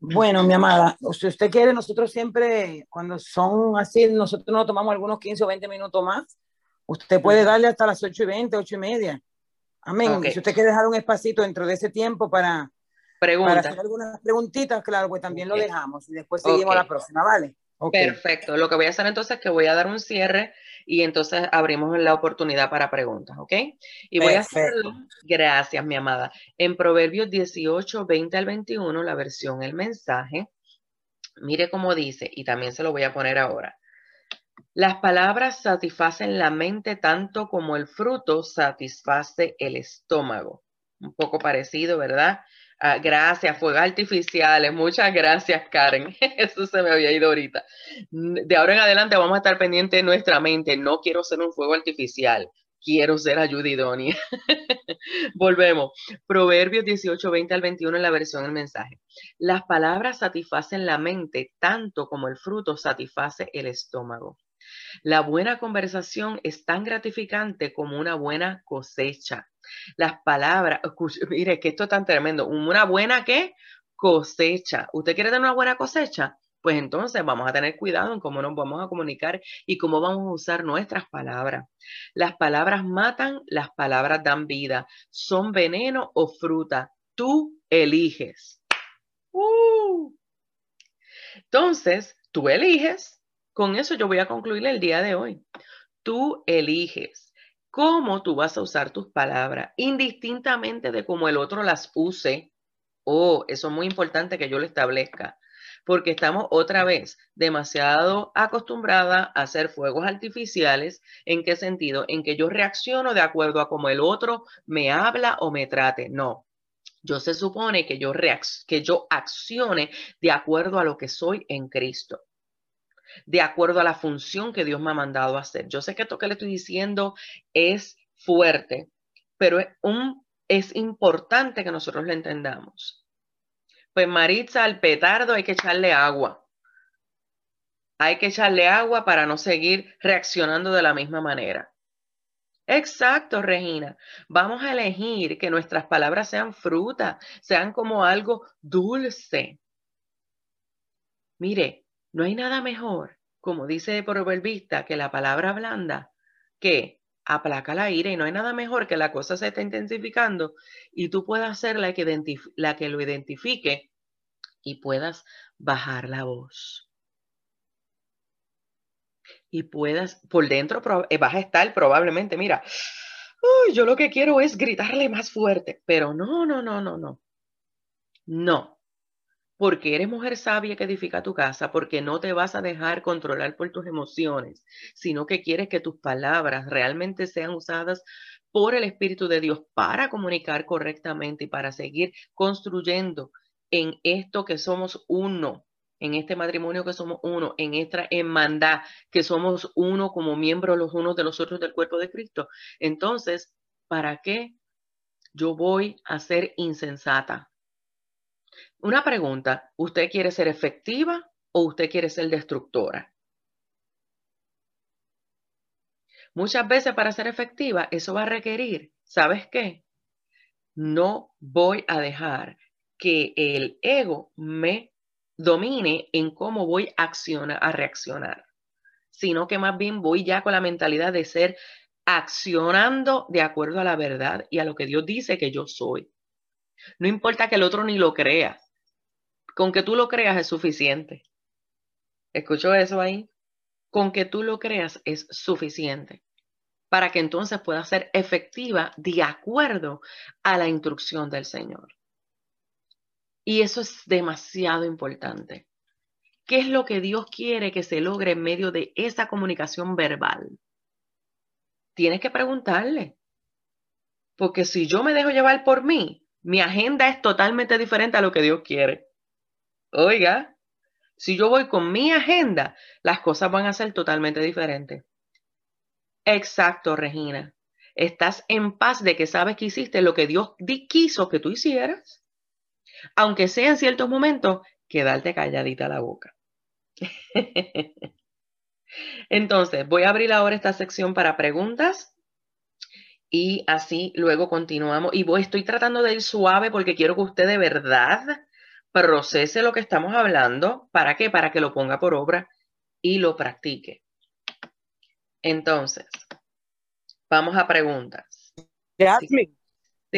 A: Bueno, mi amada, si usted quiere, nosotros siempre, cuando son así, nosotros nos tomamos algunos 15 o 20 minutos más. Usted puede darle hasta las 8 y 20, 8 y media. Amén. Si usted quiere dejar un espacito dentro de ese tiempo para, para hacer algunas preguntitas, claro, pues también lo dejamos y después seguimos a la próxima, ¿vale?
B: Perfecto. Lo que voy a hacer entonces es que voy a dar un cierre y entonces abrimos la oportunidad para preguntas, ¿ok? Y voy a hacerlo, gracias, mi amada, en Proverbios 18, 20 al 21, la versión, el mensaje. Mire cómo dice, y también se lo voy a poner ahora. Las palabras satisfacen la mente tanto como el fruto satisface el estómago. Un poco parecido, ¿verdad? Ah, gracias, fuegos artificiales. Muchas gracias, Karen. Eso se me había ido ahorita. De ahora en adelante vamos a estar pendientes de nuestra mente. No quiero ser un fuego artificial. Quiero ser ayuda idónea. Volvemos. Proverbios 18, 20 al 21 en la versión del mensaje. Las palabras satisfacen la mente tanto como el fruto satisface el estómago. La buena conversación es tan gratificante como una buena cosecha. Las palabras, mire que esto es tan tremendo. Una buena ¿qué? cosecha. ¿Usted quiere tener una buena cosecha? Pues entonces vamos a tener cuidado en cómo nos vamos a comunicar y cómo vamos a usar nuestras palabras. Las palabras matan, las palabras dan vida. Son veneno o fruta. Tú eliges. ¡Uh! Entonces, tú eliges. Con eso yo voy a concluir el día de hoy. Tú eliges cómo tú vas a usar tus palabras, indistintamente de cómo el otro las use. Oh, eso es muy importante que yo lo establezca, porque estamos otra vez demasiado acostumbradas a hacer fuegos artificiales. ¿En qué sentido? En que yo reacciono de acuerdo a cómo el otro me habla o me trate. No, yo se supone que yo, que yo accione de acuerdo a lo que soy en Cristo de acuerdo a la función que Dios me ha mandado hacer. Yo sé que esto que le estoy diciendo es fuerte, pero es, un, es importante que nosotros lo entendamos. Pues Maritza, al petardo hay que echarle agua. Hay que echarle agua para no seguir reaccionando de la misma manera. Exacto, Regina. Vamos a elegir que nuestras palabras sean fruta, sean como algo dulce. Mire, no hay nada mejor, como dice el proverbista, que la palabra blanda, que aplaca la ira y no hay nada mejor que la cosa se esté intensificando y tú puedas ser la que, la que lo identifique y puedas bajar la voz. Y puedas, por dentro eh, vas a estar probablemente, mira, yo lo que quiero es gritarle más fuerte, pero no, no, no, no, no. No, porque eres mujer sabia que edifica tu casa, porque no te vas a dejar controlar por tus emociones, sino que quieres que tus palabras realmente sean usadas por el Espíritu de Dios para comunicar correctamente y para seguir construyendo en esto que somos uno, en este matrimonio que somos uno, en esta hermandad que somos uno como miembros los unos de los otros del cuerpo de Cristo. Entonces, ¿para qué yo voy a ser insensata? Una pregunta, ¿usted quiere ser efectiva o usted quiere ser destructora? Muchas veces para ser efectiva, eso va a requerir, ¿sabes qué? No voy a dejar que el ego me domine en cómo voy a, accionar, a reaccionar, sino que más bien voy ya con la mentalidad de ser accionando de acuerdo a la verdad y a lo que Dios dice que yo soy. No importa que el otro ni lo crea. Con que tú lo creas es suficiente. ¿Escuchó eso ahí? Con que tú lo creas es suficiente para que entonces pueda ser efectiva de acuerdo a la instrucción del Señor. Y eso es demasiado importante. ¿Qué es lo que Dios quiere que se logre en medio de esa comunicación verbal? Tienes que preguntarle. Porque si yo me dejo llevar por mí, mi agenda es totalmente diferente a lo que Dios quiere. Oiga, si yo voy con mi agenda, las cosas van a ser totalmente diferentes. Exacto, Regina. Estás en paz de que sabes que hiciste lo que Dios quiso que tú hicieras, aunque sea en ciertos momentos quedarte calladita la boca. Entonces, voy a abrir ahora esta sección para preguntas y así luego continuamos. Y voy, estoy tratando de ir suave porque quiero que usted de verdad procese lo que estamos hablando. ¿Para qué? Para que lo ponga por obra y lo practique. Entonces, vamos a preguntas.
C: Jasmine,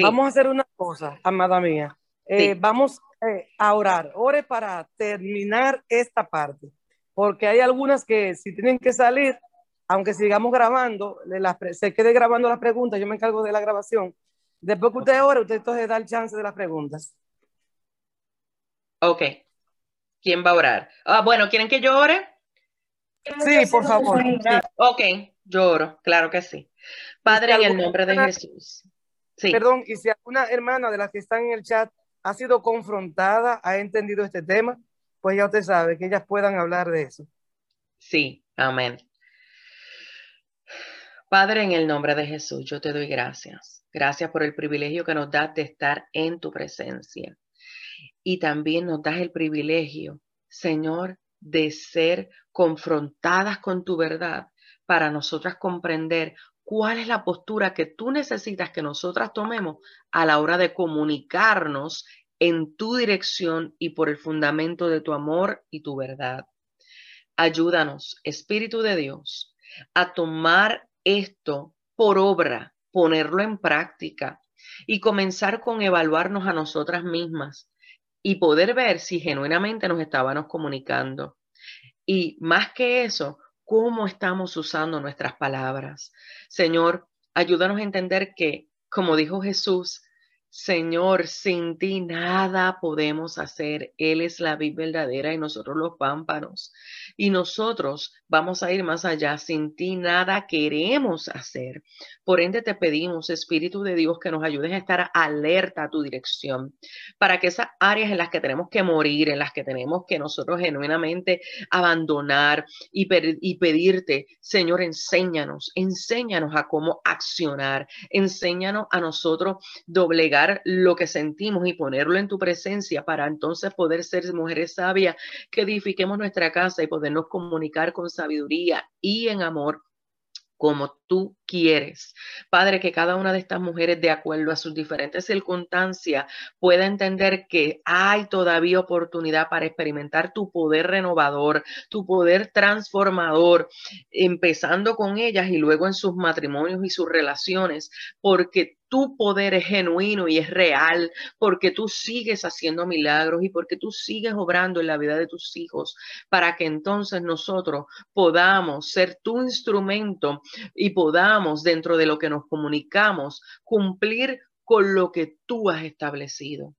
C: vamos a hacer una cosa, amada mía. Eh, vamos eh, a orar. Ore para terminar esta parte, porque hay algunas que si tienen que salir, aunque sigamos grabando, se quede grabando las preguntas, yo me encargo de la grabación. Después que usted ore, usted entonces da el chance de las preguntas.
B: Ok. ¿Quién va a orar? Ah, bueno, ¿quieren que yo ore?
C: Sí, por favor.
B: Ok, yo oro, claro que sí. Padre, en el nombre de Jesús.
C: Sí. Perdón, y si alguna hermana de las que están en el chat ha sido confrontada, ha entendido este tema, pues ya usted sabe que ellas puedan hablar de eso.
B: Sí, amén. Padre, en el nombre de Jesús, yo te doy gracias. Gracias por el privilegio que nos das de estar en tu presencia. Y también nos das el privilegio, Señor, de ser confrontadas con tu verdad para nosotras comprender cuál es la postura que tú necesitas que nosotras tomemos a la hora de comunicarnos en tu dirección y por el fundamento de tu amor y tu verdad. Ayúdanos, Espíritu de Dios, a tomar esto por obra, ponerlo en práctica y comenzar con evaluarnos a nosotras mismas y poder ver si genuinamente nos estábamos comunicando. Y más que eso, cómo estamos usando nuestras palabras. Señor, ayúdanos a entender que, como dijo Jesús, Señor, sin ti nada podemos hacer. Él es la vida verdadera y nosotros los pámpanos. Y nosotros vamos a ir más allá. Sin ti nada queremos hacer. Por ende te pedimos, Espíritu de Dios, que nos ayudes a estar alerta a tu dirección, para que esas áreas en las que tenemos que morir, en las que tenemos que nosotros genuinamente abandonar y, y pedirte, Señor, enséñanos, enséñanos a cómo accionar, enséñanos a nosotros doblegar lo que sentimos y ponerlo en tu presencia para entonces poder ser mujeres sabias que edifiquemos nuestra casa y podernos comunicar con sabiduría y en amor como tú quieres. Padre, que cada una de estas mujeres, de acuerdo a sus diferentes circunstancias, pueda entender que hay todavía oportunidad para experimentar tu poder renovador, tu poder transformador, empezando con ellas y luego en sus matrimonios y sus relaciones, porque tu poder es genuino y es real, porque tú sigues haciendo milagros y porque tú sigues obrando en la vida de tus hijos, para que entonces nosotros podamos ser tu instrumento y podamos, dentro de lo que nos comunicamos, cumplir con lo que tú has establecido.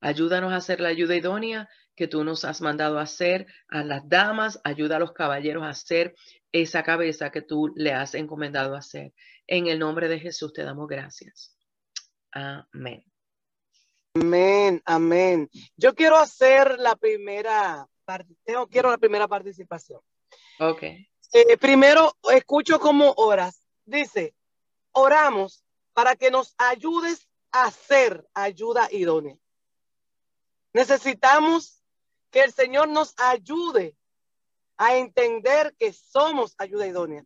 B: Ayúdanos a hacer la ayuda idónea que tú nos has mandado hacer a las damas, ayuda a los caballeros a hacer esa cabeza que tú le has encomendado a hacer. En el nombre de Jesús te damos gracias. Amén.
C: Amén, amén. Yo quiero hacer la primera, quiero la primera participación.
B: Ok.
C: Eh, primero, escucho como oras. Dice, oramos para que nos ayudes a hacer ayuda idónea. Necesitamos que el Señor nos ayude a entender que somos ayuda idónea,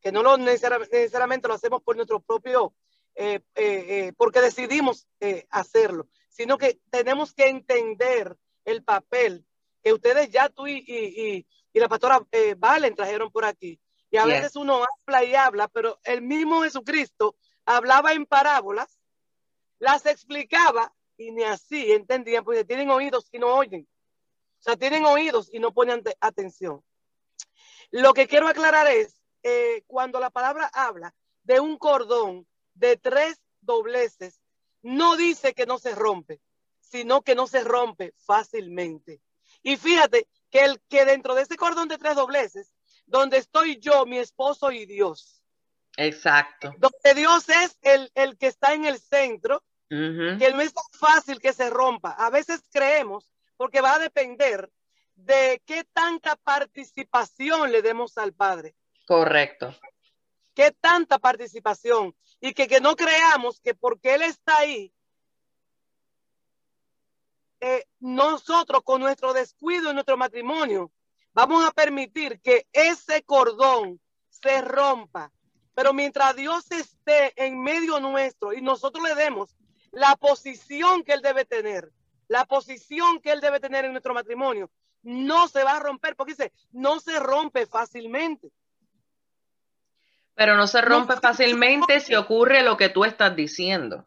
C: que no lo necesariamente lo hacemos por nuestro propio, eh, eh, porque decidimos hacerlo, sino que tenemos que entender el papel que ustedes ya tú y y la pastora eh, Valen trajeron por aquí. Y a veces uno habla y habla, pero el mismo Jesucristo hablaba en parábolas, las explicaba y ni así entendían, porque tienen oídos y no oyen. O sea, tienen oídos y no ponen atención. Lo que quiero aclarar es, eh, cuando la palabra habla de un cordón de tres dobleces, no dice que no se rompe, sino que no se rompe fácilmente. Y fíjate que, el, que dentro de ese cordón de tres dobleces, donde estoy yo, mi esposo y Dios.
B: Exacto.
C: Donde Dios es el, el que está en el centro, que no es tan fácil que se rompa. A veces creemos, porque va a depender de qué tanta participación le demos al Padre.
B: Correcto.
C: Qué tanta participación. Y que, que no creamos que porque Él está ahí, eh, nosotros con nuestro descuido en nuestro matrimonio, vamos a permitir que ese cordón se rompa. Pero mientras Dios esté en medio nuestro y nosotros le demos la posición que Él debe tener, la posición que Él debe tener en nuestro matrimonio, no se va a romper, porque dice, no se rompe fácilmente.
B: Pero no se rompe fácilmente si ocurre lo que tú estás diciendo.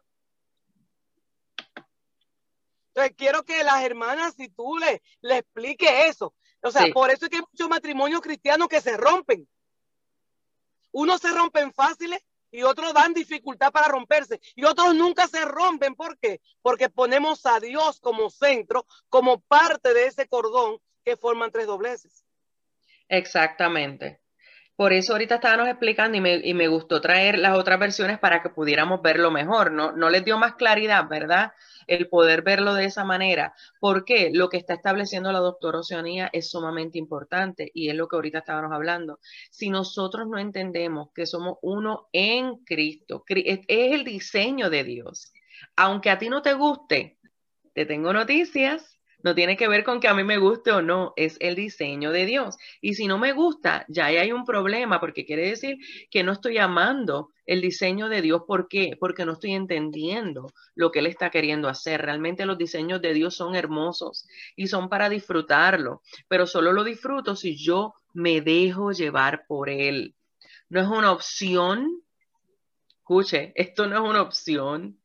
C: Entonces, quiero que las hermanas, si tú le, le expliques eso. O sea, por eso es que hay muchos matrimonios cristianos que se rompen. Unos se rompen fáciles y otros dan dificultad para romperse. Y otros nunca se rompen. ¿Por qué? Porque ponemos a Dios como centro, como parte de ese cordón que forman tres dobleces.
B: Exactamente. Por eso ahorita estábamos explicando y me, y me, gustó traer las otras versiones para que pudiéramos verlo mejor. No, no les dio más claridad, ¿verdad? El poder verlo de esa manera. Porque lo que está estableciendo la doctora Oceanía es sumamente importante y es lo que ahorita estábamos hablando. Si nosotros no entendemos que somos uno en Cristo, es el diseño de Dios. Aunque a ti no te guste, te tengo noticias no tiene que ver con que a mí me guste o no, es el diseño de Dios. Y si no me gusta, ya hay un problema, porque quiere decir que no estoy amando el diseño de Dios. ¿Por qué? Porque no estoy entendiendo lo que Él está queriendo hacer. Realmente los diseños de Dios son hermosos y son para disfrutarlo, pero solo lo disfruto si yo me dejo llevar por Él. No es una opción. Escuche, esto no es una opción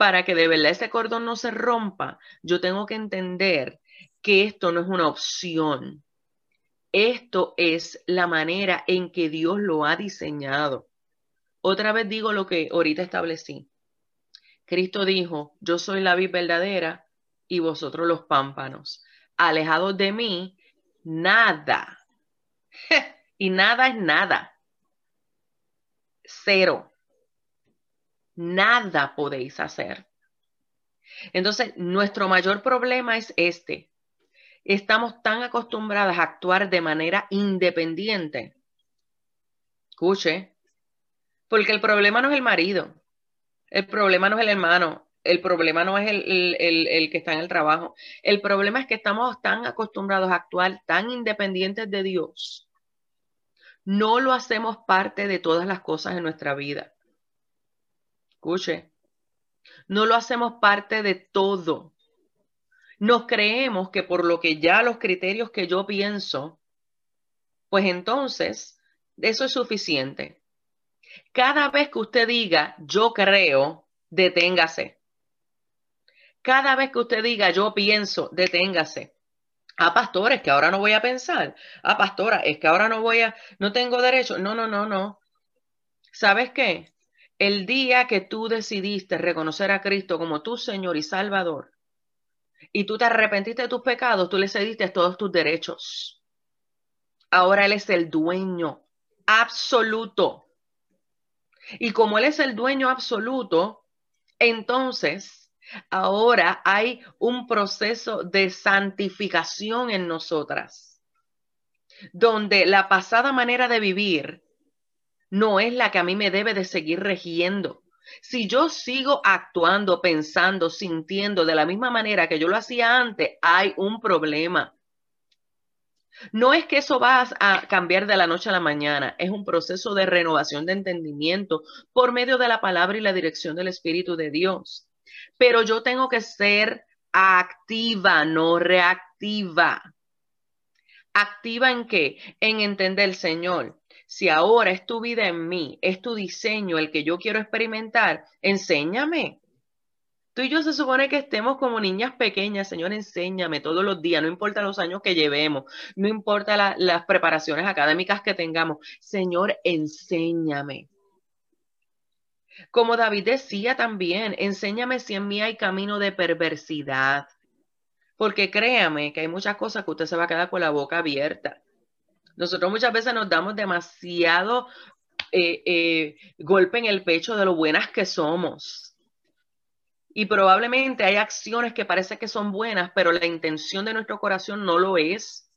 B: para que de verdad ese cordón no se rompa, yo tengo que entender que esto no es una opción. Esto es la manera en que Dios lo ha diseñado. Otra vez digo lo que ahorita establecí. Cristo dijo, yo soy la vid verdadera y vosotros los pámpanos. Alejados de mí, nada. y nada es nada. Cero nada podéis hacer. Entonces, nuestro mayor problema es este. Estamos tan acostumbradas a actuar de manera independiente. Escuche, porque el problema no es el marido, el problema no es el hermano, el problema no es el, el, que está en el trabajo. El problema es que estamos tan acostumbrados a actuar tan independientes de Dios. No lo hacemos parte de todas las cosas en nuestra vida. Escuche, no lo hacemos parte de todo. Nos creemos que por lo que ya los criterios que yo pienso, pues entonces eso es suficiente. Cada vez que usted diga yo creo, deténgase. Cada vez que usted diga yo pienso, deténgase. Ah, pastores que ahora no voy a pensar. Ah, pastora, es que ahora no voy a, no tengo derecho. No, no, no, no. ¿Sabes qué? El día que tú decidiste reconocer a Cristo como tu Señor y Salvador, y tú te arrepentiste de tus pecados, tú le cediste todos tus derechos. Ahora Él es el dueño absoluto. Y como Él es el dueño absoluto, entonces ahora hay un proceso de santificación en nosotras, donde la pasada manera de vivir no es la que a mí me debe de seguir regiendo. Si yo sigo actuando, pensando, sintiendo de la misma manera que yo lo hacía antes, hay un problema. No es que eso va a cambiar de la noche a la mañana, es un proceso de renovación de entendimiento por medio de la palabra y la dirección del Espíritu de Dios. Pero yo tengo que ser activa, no reactiva. ¿Activa en qué? En entender, Señor, si ahora es tu vida en mí, es tu diseño el que yo quiero experimentar, enséñame. Tú y yo se supone que estemos como niñas pequeñas, Señor, enséñame todos los días, no importa los años que llevemos, no importa las preparaciones académicas que tengamos, Señor, enséñame. Como David decía también, enséñame si en mí hay camino de perversidad. Porque créame que hay muchas cosas que usted se va a quedar con la boca abierta. Nosotros muchas veces nos damos demasiado eh, eh, golpe en el pecho de lo buenas que somos. Y probablemente hay acciones que parece que son buenas, pero la intención de nuestro corazón no lo es.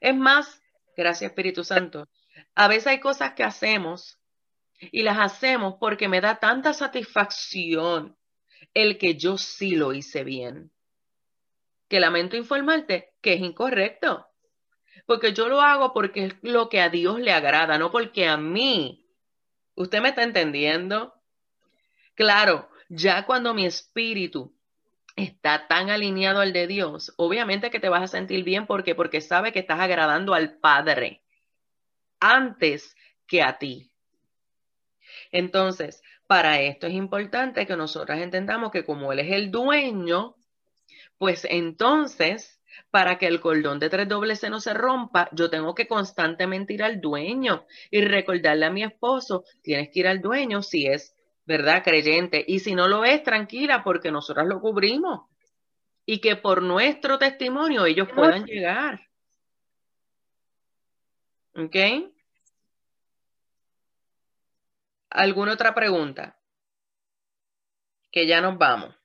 B: Es más, gracias Espíritu Santo, a veces hay cosas que hacemos y las hacemos porque me da tanta satisfacción el que yo sí lo hice bien. Que lamento informarte que es incorrecto. Porque yo lo hago porque es lo que a Dios le agrada, no porque a mí. ¿Usted me está entendiendo? Claro, ya cuando mi espíritu está tan alineado al de Dios, obviamente que te vas a sentir bien porque porque sabe que estás agradando al Padre antes que a ti. Entonces, para esto es importante que nosotras entendamos que como Él es el dueño, pues entonces, para que el cordón de tres dobles se no se rompa, yo tengo que constantemente ir al dueño y recordarle a mi esposo, tienes que ir al dueño si es, ¿verdad? Creyente. Y si no lo es, tranquila, porque nosotras lo cubrimos. Y que por nuestro testimonio ellos puedan llegar. ¿Ok? ¿Alguna otra pregunta? Que ya nos vamos.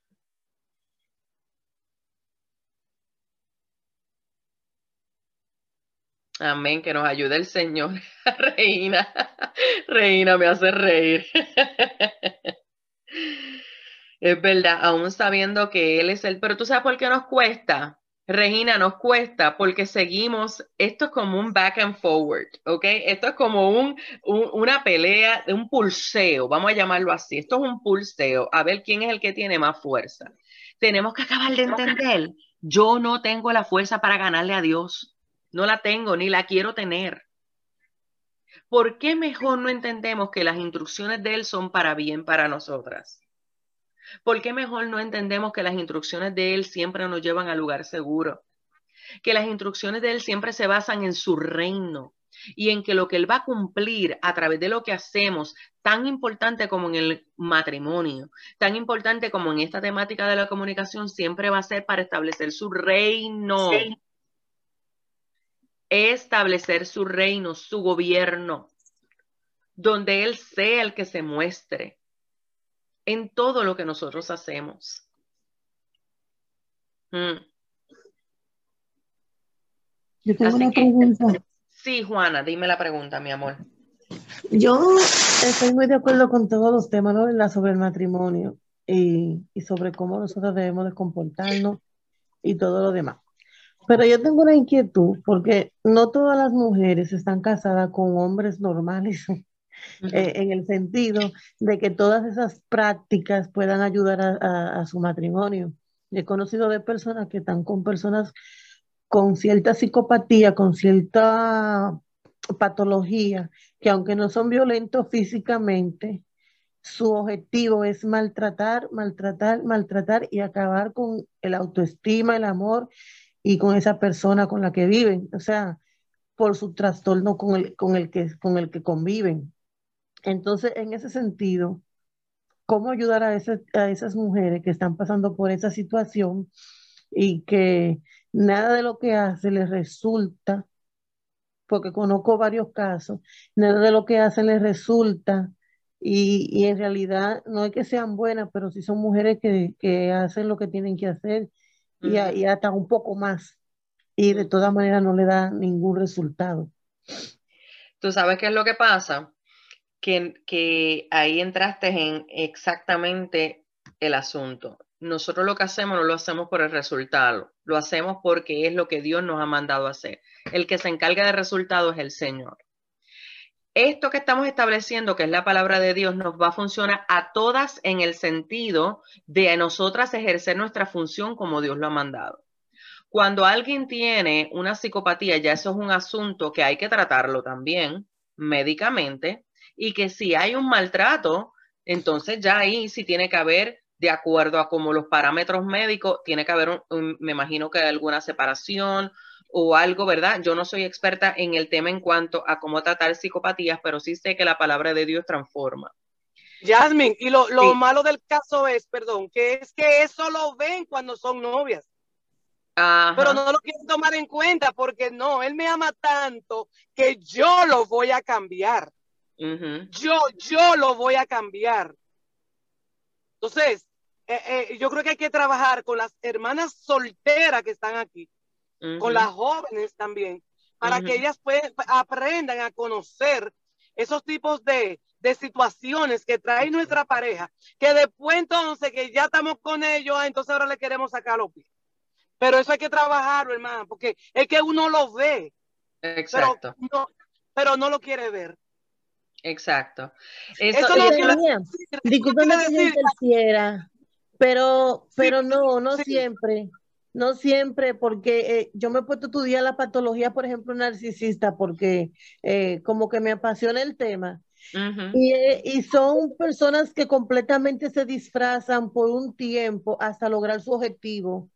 B: Amén, que nos ayude el Señor. Reina, Reina, me hace reír. Es verdad, aún sabiendo que Él es el, pero tú sabes por qué nos cuesta. Regina, nos cuesta porque seguimos, esto es como un back and forward, ¿ok? Esto es como un, una pelea, de un pulseo, vamos a llamarlo así. Esto es un pulseo, a ver quién es el que tiene más fuerza. Tenemos que acabar de entender, yo no tengo la fuerza para ganarle a Dios, no la tengo ni la quiero tener. ¿Por qué mejor no entendemos que las instrucciones de Él son para bien para nosotras? ¿Por qué mejor no entendemos que las instrucciones de Él siempre nos llevan al lugar seguro? Que las instrucciones de Él siempre se basan en su reino y en que lo que Él va a cumplir a través de lo que hacemos, tan importante como en el matrimonio, tan importante como en esta temática de la comunicación, siempre va a ser para establecer su reino. Establecer su reino, su gobierno, donde Él sea el que se muestre en todo lo que nosotros hacemos. Mm.
D: Yo tengo una pregunta.
B: Sí, Juana, dime la pregunta, mi amor.
D: Yo estoy muy de acuerdo con todos los temas ¿no? sobre el matrimonio y, y, sobre cómo nosotros debemos de comportarnos y todo lo demás. Pero yo tengo una inquietud porque no todas las mujeres están casadas con hombres normales eh, en el sentido de que todas esas prácticas puedan ayudar a, su matrimonio. He conocido de personas que están con personas con cierta psicopatía, con cierta patología, que aunque no son violentos físicamente, su objetivo es maltratar, maltratar, maltratar y acabar con el autoestima, el amor y con esa persona con la que viven, o sea, por su trastorno con el, con el, que, con el que conviven. Entonces, en ese sentido, ¿cómo ayudar a, a esas mujeres que están pasando por esa situación y que nada de lo que hace les resulta, porque conozco varios casos, nada de lo que hacen les resulta y, en realidad no es que sean buenas, pero sí son mujeres que, hacen lo que tienen que hacer y, y, hasta un poco más y de todas maneras no le da ningún resultado.
B: ¿Tú sabes qué es lo que pasa? que, ahí entraste en exactamente el asunto. Nosotros lo que hacemos no lo hacemos por el resultado, lo hacemos porque es lo que Dios nos ha mandado a hacer. El que se encarga del resultado es el Señor. Esto que estamos estableciendo, que es la palabra de Dios, nos va a funcionar a todas en el sentido de nosotras ejercer nuestra función como Dios lo ha mandado. Cuando alguien tiene una psicopatía, ya eso es un asunto que hay que tratarlo también médicamente, y que si hay un maltrato, entonces ya ahí sí tiene que haber, de acuerdo a como los parámetros médicos, tiene que haber, me imagino que alguna separación o algo, ¿verdad? Yo no soy experta en el tema en cuanto a cómo tratar psicopatías, pero sí sé que la palabra de Dios transforma.
C: Jasmine, y lo, lo malo del caso es, perdón, que es que eso lo ven cuando son novias. Pero no lo quieren tomar en cuenta porque no, él me ama tanto que yo lo voy a cambiar. Yo, yo lo voy a cambiar. Entonces, eh, eh, yo creo que hay que trabajar con las hermanas solteras que están aquí, con las jóvenes también, para que ellas aprendan a conocer esos tipos de, de situaciones que trae nuestra pareja, que después entonces que ya estamos con ellos, ah, entonces ahora le queremos sacar los pies. Pero eso hay que trabajarlo, hermano, porque es que uno lo ve.
B: Exacto.
C: Pero no, pero no lo quiere ver.
B: Exacto.
D: Eso, eso lo Discúlpeme que yo pero, pero no, no siempre. No siempre, porque eh, yo me he puesto a estudiar la patología, por ejemplo, narcisista, porque eh, como que me apasiona el tema. y, eh, y, son personas que completamente se disfrazan por un tiempo hasta lograr su objetivo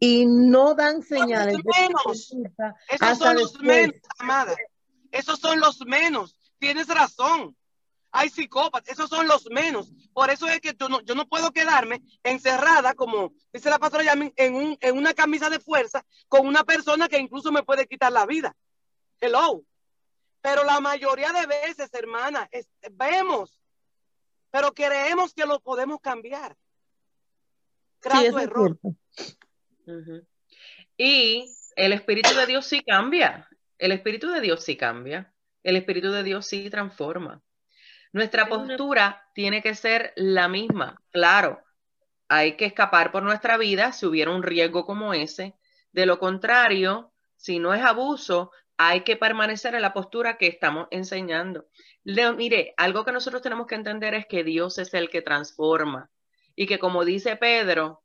D: y no dan señales.
C: Menos. Esos son los menos, amada. Esos son los menos. Tienes razón. Hay psicópatas, esos son los menos. Por eso es que yo no, yo no puedo quedarme encerrada, como dice la pastora Yamin, en, un, en una camisa de fuerza con una persona que incluso me puede quitar la vida. Hello. Pero la mayoría de veces, hermana, vemos, pero creemos que lo podemos cambiar.
D: Gracias, error.
B: Y el Espíritu de Dios sí cambia. El Espíritu de Dios sí cambia. El Espíritu de Dios sí transforma. Nuestra postura tiene que ser la misma. Claro, hay que escapar por nuestra vida si hubiera un riesgo como ese. De lo contrario, si no es abuso, hay que permanecer en la postura que estamos enseñando. Leo, mire, algo que nosotros tenemos que entender es que Dios es el que transforma y que como dice Pedro,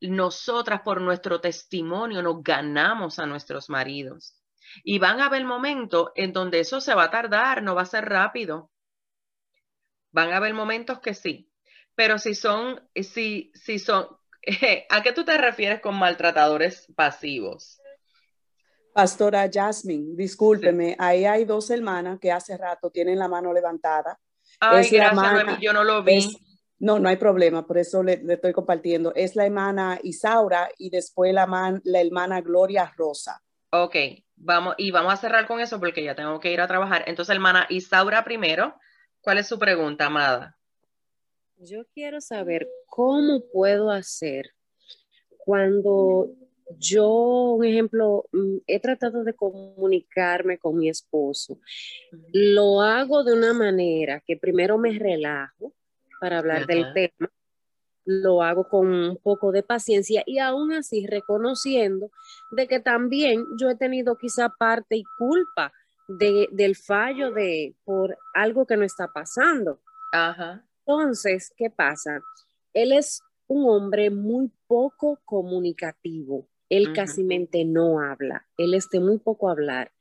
B: nosotras por nuestro testimonio nos ganamos a nuestros maridos. Y van a haber momentos en donde eso se va a tardar, no va a ser rápido. Van a haber momentos que sí. Pero si son, si, si son, ¿a qué tú te refieres con maltratadores pasivos?
E: Pastora Jasmine, discúlpeme, ahí hay dos hermanas que hace rato tienen la mano levantada.
B: Ay, gracias, yo no lo vi.
E: No, no hay problema, por eso le, estoy compartiendo. Es la hermana Isaura y después la, la hermana Gloria Rosa.
B: Ok, vamos, y vamos a cerrar con eso porque ya tengo que ir a trabajar. Entonces, hermana Isaura primero, ¿cuál es su pregunta, amada?
F: Yo quiero saber cómo puedo hacer cuando yo, un ejemplo, mm, he tratado de comunicarme con mi esposo. Lo hago de una manera que primero me relajo, para hablar del tema. Lo hago con un poco de paciencia y aún así reconociendo de que también yo he tenido quizá parte y culpa de, del fallo de por algo que no está pasando.
B: Ajá.
F: Entonces, ¿qué pasa? Él es un hombre muy poco comunicativo. Él casi mente no habla. Él este muy poco hablar.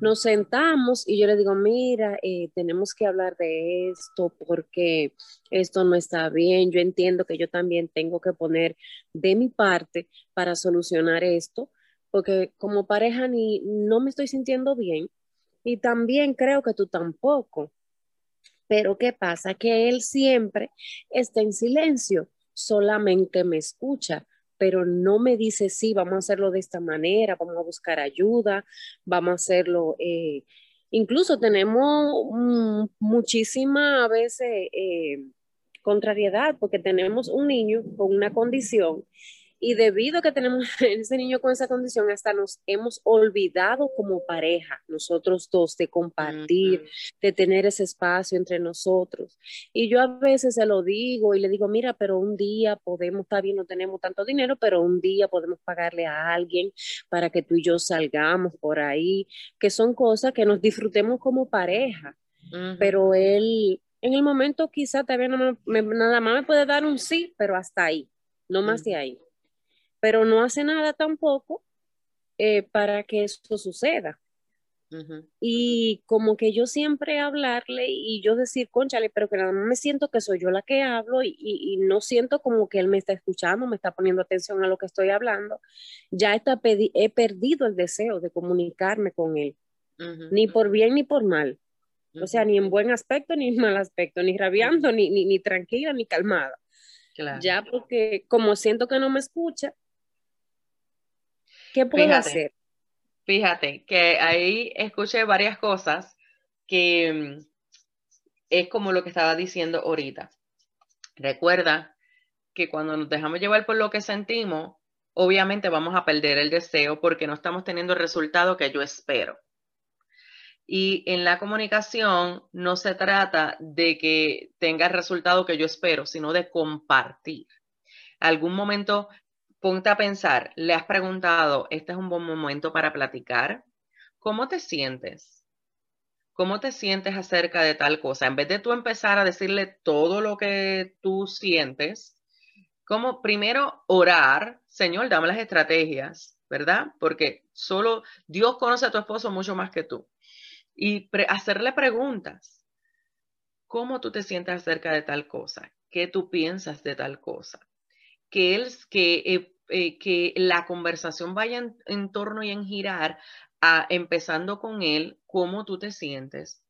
F: Nos sentamos y yo le digo, mira, eh, tenemos que hablar de esto porque esto no está bien. Yo entiendo que yo también tengo que poner de mi parte para solucionar esto, porque como pareja ni no me estoy sintiendo bien y también creo que tú tampoco. Pero ¿qué pasa? Que él siempre está en silencio, solamente me escucha pero no me dice, sí, vamos a hacerlo de esta manera, vamos a buscar ayuda, vamos a hacerlo. Eh, incluso tenemos mm, muchísima a veces eh, contrariedad porque tenemos un niño con una condición y debido a que tenemos ese niño con esa condición, hasta nos hemos olvidado como pareja, nosotros dos, de compartir, de tener ese espacio entre nosotros. Y yo a veces se lo digo y le digo, mira, pero un día podemos, está bien, no tenemos tanto dinero, pero un día podemos pagarle a alguien para que tú y yo salgamos por ahí, que son cosas que nos disfrutemos como pareja. Pero él, en el momento quizá todavía no nada más me puede dar un sí, pero hasta ahí, no más de ahí pero no hace nada tampoco eh, para que eso suceda. Y como que yo siempre hablarle y yo decir, conchale, pero que nada más me siento que soy yo la que hablo y, no siento como que él me está escuchando, me está poniendo atención a lo que estoy hablando, ya está he perdido el deseo de comunicarme con él, ni por bien ni por mal. O sea, ni en buen aspecto ni en mal aspecto, ni rabiando, ni, ni, ni tranquila, ni calmada. Ya porque como siento que no me escucha, ¿qué puedo hacer?
B: Fíjate que ahí escuché varias cosas que mm, es como lo que estaba diciendo ahorita. Recuerda que cuando nos dejamos llevar por lo que sentimos, obviamente vamos a perder el deseo porque no estamos teniendo el resultado que yo espero. Y en la comunicación no se trata de que tenga el resultado que yo espero, sino de compartir. Algún momento ponte a pensar, le has preguntado, este es un buen momento para platicar. ¿Cómo te sientes? ¿Cómo te sientes acerca de tal cosa? En vez de tú empezar a decirle todo lo que tú sientes, como primero orar, Señor, dame las estrategias, ¿verdad? Porque solo Dios conoce a tu esposo mucho más que tú. Y hacerle preguntas. ¿Cómo tú te sientes acerca de tal cosa? ¿Qué tú piensas de tal cosa? Que, él, que, eh, eh, que la conversación vaya en, torno y en girar, a, empezando con él, cómo tú te sientes.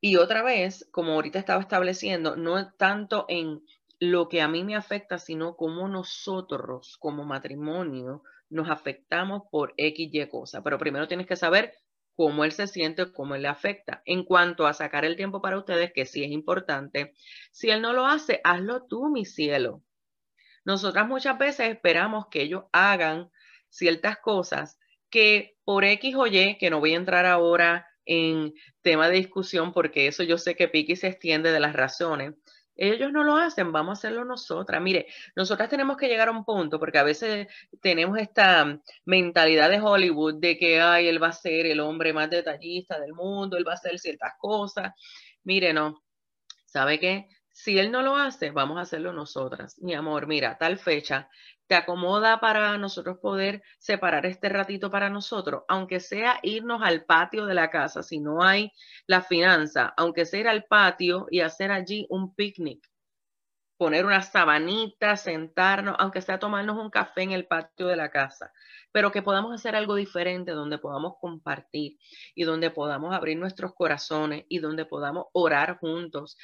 B: Y otra vez, como ahorita estaba estableciendo, no tanto en lo que a mí me afecta, sino cómo nosotros como matrimonio nos afectamos por X y cosa. Pero primero tienes que saber cómo él se siente, cómo él le afecta. En cuanto a sacar el tiempo para ustedes, que sí es importante, si él no lo hace, hazlo tú, mi cielo. Nosotras muchas veces esperamos que ellos hagan ciertas cosas que por X o Y, que no voy a entrar ahora en tema de discusión porque eso yo sé que Piki se extiende de las razones. Ellos no lo hacen, vamos a hacerlo nosotras. Mire, nosotras tenemos que llegar a un punto porque a veces tenemos esta mentalidad de Hollywood de que, ay, él va a ser el hombre más detallista del mundo, él va a hacer ciertas cosas. Mire, no, ¿sabe qué? Si él no lo hace, vamos a hacerlo nosotras. Mi amor, mira, tal fecha, ¿te acomoda para nosotros poder separar este ratito para nosotros? Aunque sea irnos al patio de la casa, si no hay la finanza, aunque sea ir al patio y hacer allí un picnic, poner una sabanita, sentarnos, aunque sea tomarnos un café en el patio de la casa, pero que podamos hacer algo diferente donde podamos compartir y donde podamos abrir nuestros corazones y donde podamos orar juntos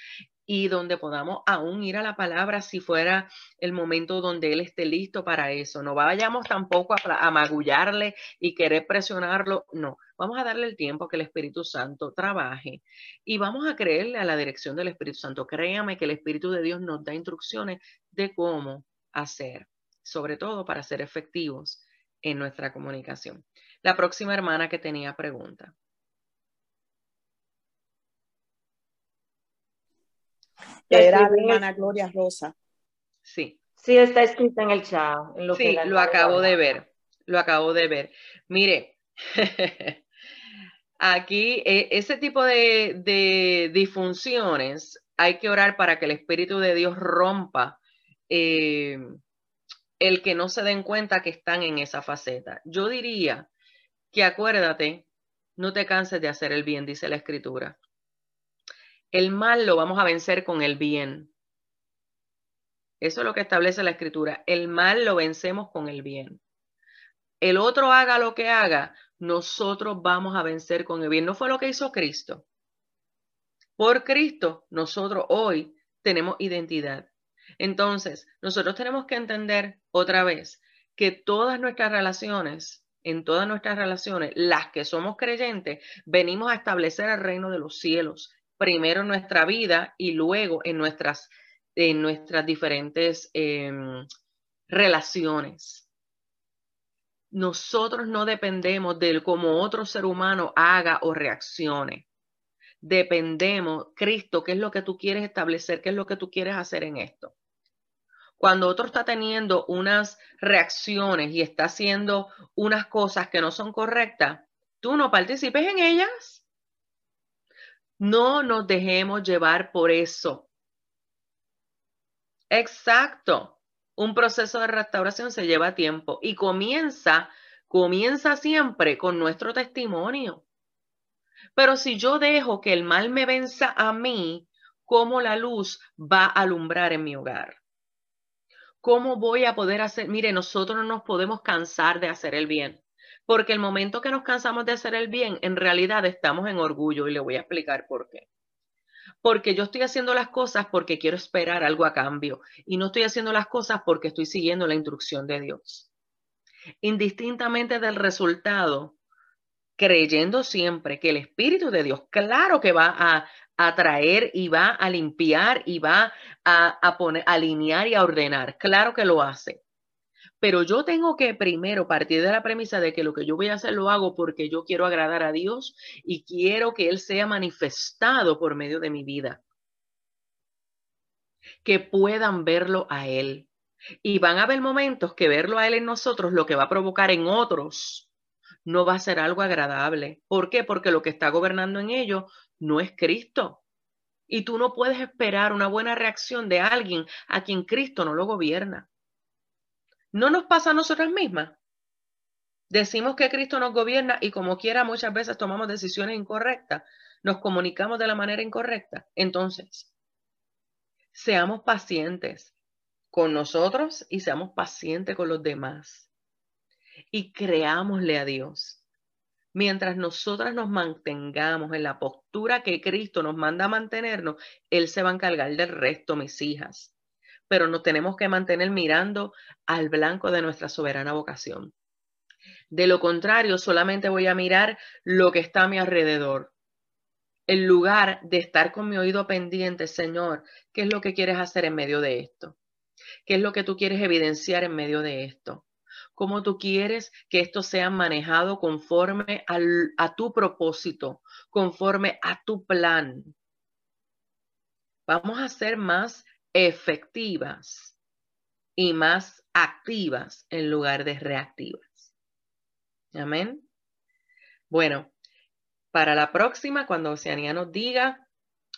B: y donde podamos aún ir a la palabra si fuera el momento donde Él esté listo para eso. No vayamos tampoco a, magullarle y querer presionarlo, no. Vamos a darle el tiempo que el Espíritu Santo trabaje y vamos a creerle a la dirección del Espíritu Santo. Créame que el Espíritu de Dios nos da instrucciones de cómo hacer, sobre todo para ser efectivos en nuestra comunicación. La próxima hermana que tenía pregunta.
E: Era la hermana Gloria Rosa.
B: Sí.
G: Sí, está escrito en el chat.
B: sí, lo acabo de ver. Lo acabo de ver. Mire, aquí e, ese tipo de, disfunciones hay que orar para que el Espíritu de Dios rompa eh, el que no se den cuenta que están en esa faceta. Yo diría que acuérdate, no te canses de hacer el bien, dice la Escritura. El mal lo vamos a vencer con el bien. Eso es lo que establece la escritura. El mal lo vencemos con el bien. El otro haga lo que haga, nosotros vamos a vencer con el bien. No fue lo que hizo Cristo. Por Cristo, nosotros hoy tenemos identidad. Entonces, nosotros tenemos que entender otra vez que todas nuestras relaciones, en todas nuestras relaciones, las que somos creyentes, venimos a establecer el reino de los cielos primero en nuestra vida y luego en nuestras, en nuestras diferentes em, relaciones. Nosotros no dependemos del cómo otro ser humano haga o reaccione. Dependemos, Cristo, qué es lo que tú quieres establecer, qué es lo que tú quieres hacer en esto. Cuando otro está teniendo unas reacciones y está haciendo unas cosas que no son correctas, tú no participes en ellas. No nos dejemos llevar por eso. Exacto. Un proceso de restauración se lleva tiempo y comienza, comienza siempre con nuestro testimonio. Pero si yo dejo que el mal me venza a mí, ¿cómo la luz va a alumbrar en mi hogar? ¿Cómo voy a poder hacer? Mire, nosotros no nos podemos cansar de hacer el bien, porque el momento que nos cansamos de hacer el bien, en realidad estamos en orgullo y le voy a explicar por qué. Porque yo estoy haciendo las cosas porque quiero esperar algo a cambio y no estoy haciendo las cosas porque estoy siguiendo la instrucción de Dios. Indistintamente del resultado, creyendo siempre que el Espíritu de Dios, claro que va a, atraer y va a limpiar y va a, a poner, alinear y a ordenar, claro que lo hace. Pero yo tengo que primero partir de la premisa de que lo que yo voy a hacer lo hago porque yo quiero agradar a Dios y quiero que Él sea manifestado por medio de mi vida. Que puedan verlo a Él. Y van a haber momentos que verlo a Él en nosotros lo que va a provocar en otros no va a ser algo agradable. ¿Por qué? Porque lo que está gobernando en ello no es Cristo. Y tú no puedes esperar una buena reacción de alguien a quien Cristo no lo gobierna. ¿No nos pasa a nosotras mismas? Decimos que Cristo nos gobierna y como quiera muchas veces tomamos decisiones incorrectas, nos comunicamos de la manera incorrecta. Entonces, seamos pacientes con nosotros y seamos pacientes con los demás y creámosle a Dios. Mientras nosotras nos mantengamos en la postura que Cristo nos manda a mantenernos, Él se va a encargar del resto, mis hijas. Pero nos tenemos que mantener mirando al blanco de nuestra soberana vocación. De lo contrario, solamente voy a mirar lo que está a mi alrededor. En lugar de estar con mi oído pendiente, Señor, ¿qué es lo que quieres hacer en medio de esto? ¿Qué es lo que tú quieres evidenciar en medio de esto? cómo tú quieres que esto sea manejado conforme a tu propósito, conforme a tu plan. Vamos a ser más efectivas y más activas en lugar de reactivas. Amén. Bueno, para la próxima, cuando Oceanía nos diga,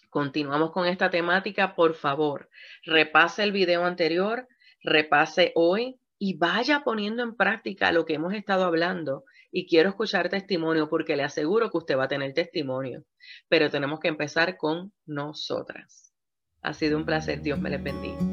B: continuamos con esta temática, por favor, repase el video anterior, repase hoy, y vaya poniendo en práctica lo que hemos estado hablando. Y quiero escuchar testimonio porque le aseguro que usted va a tener testimonio. Pero tenemos que empezar con nosotras. Ha sido un placer. Dios me les bendiga.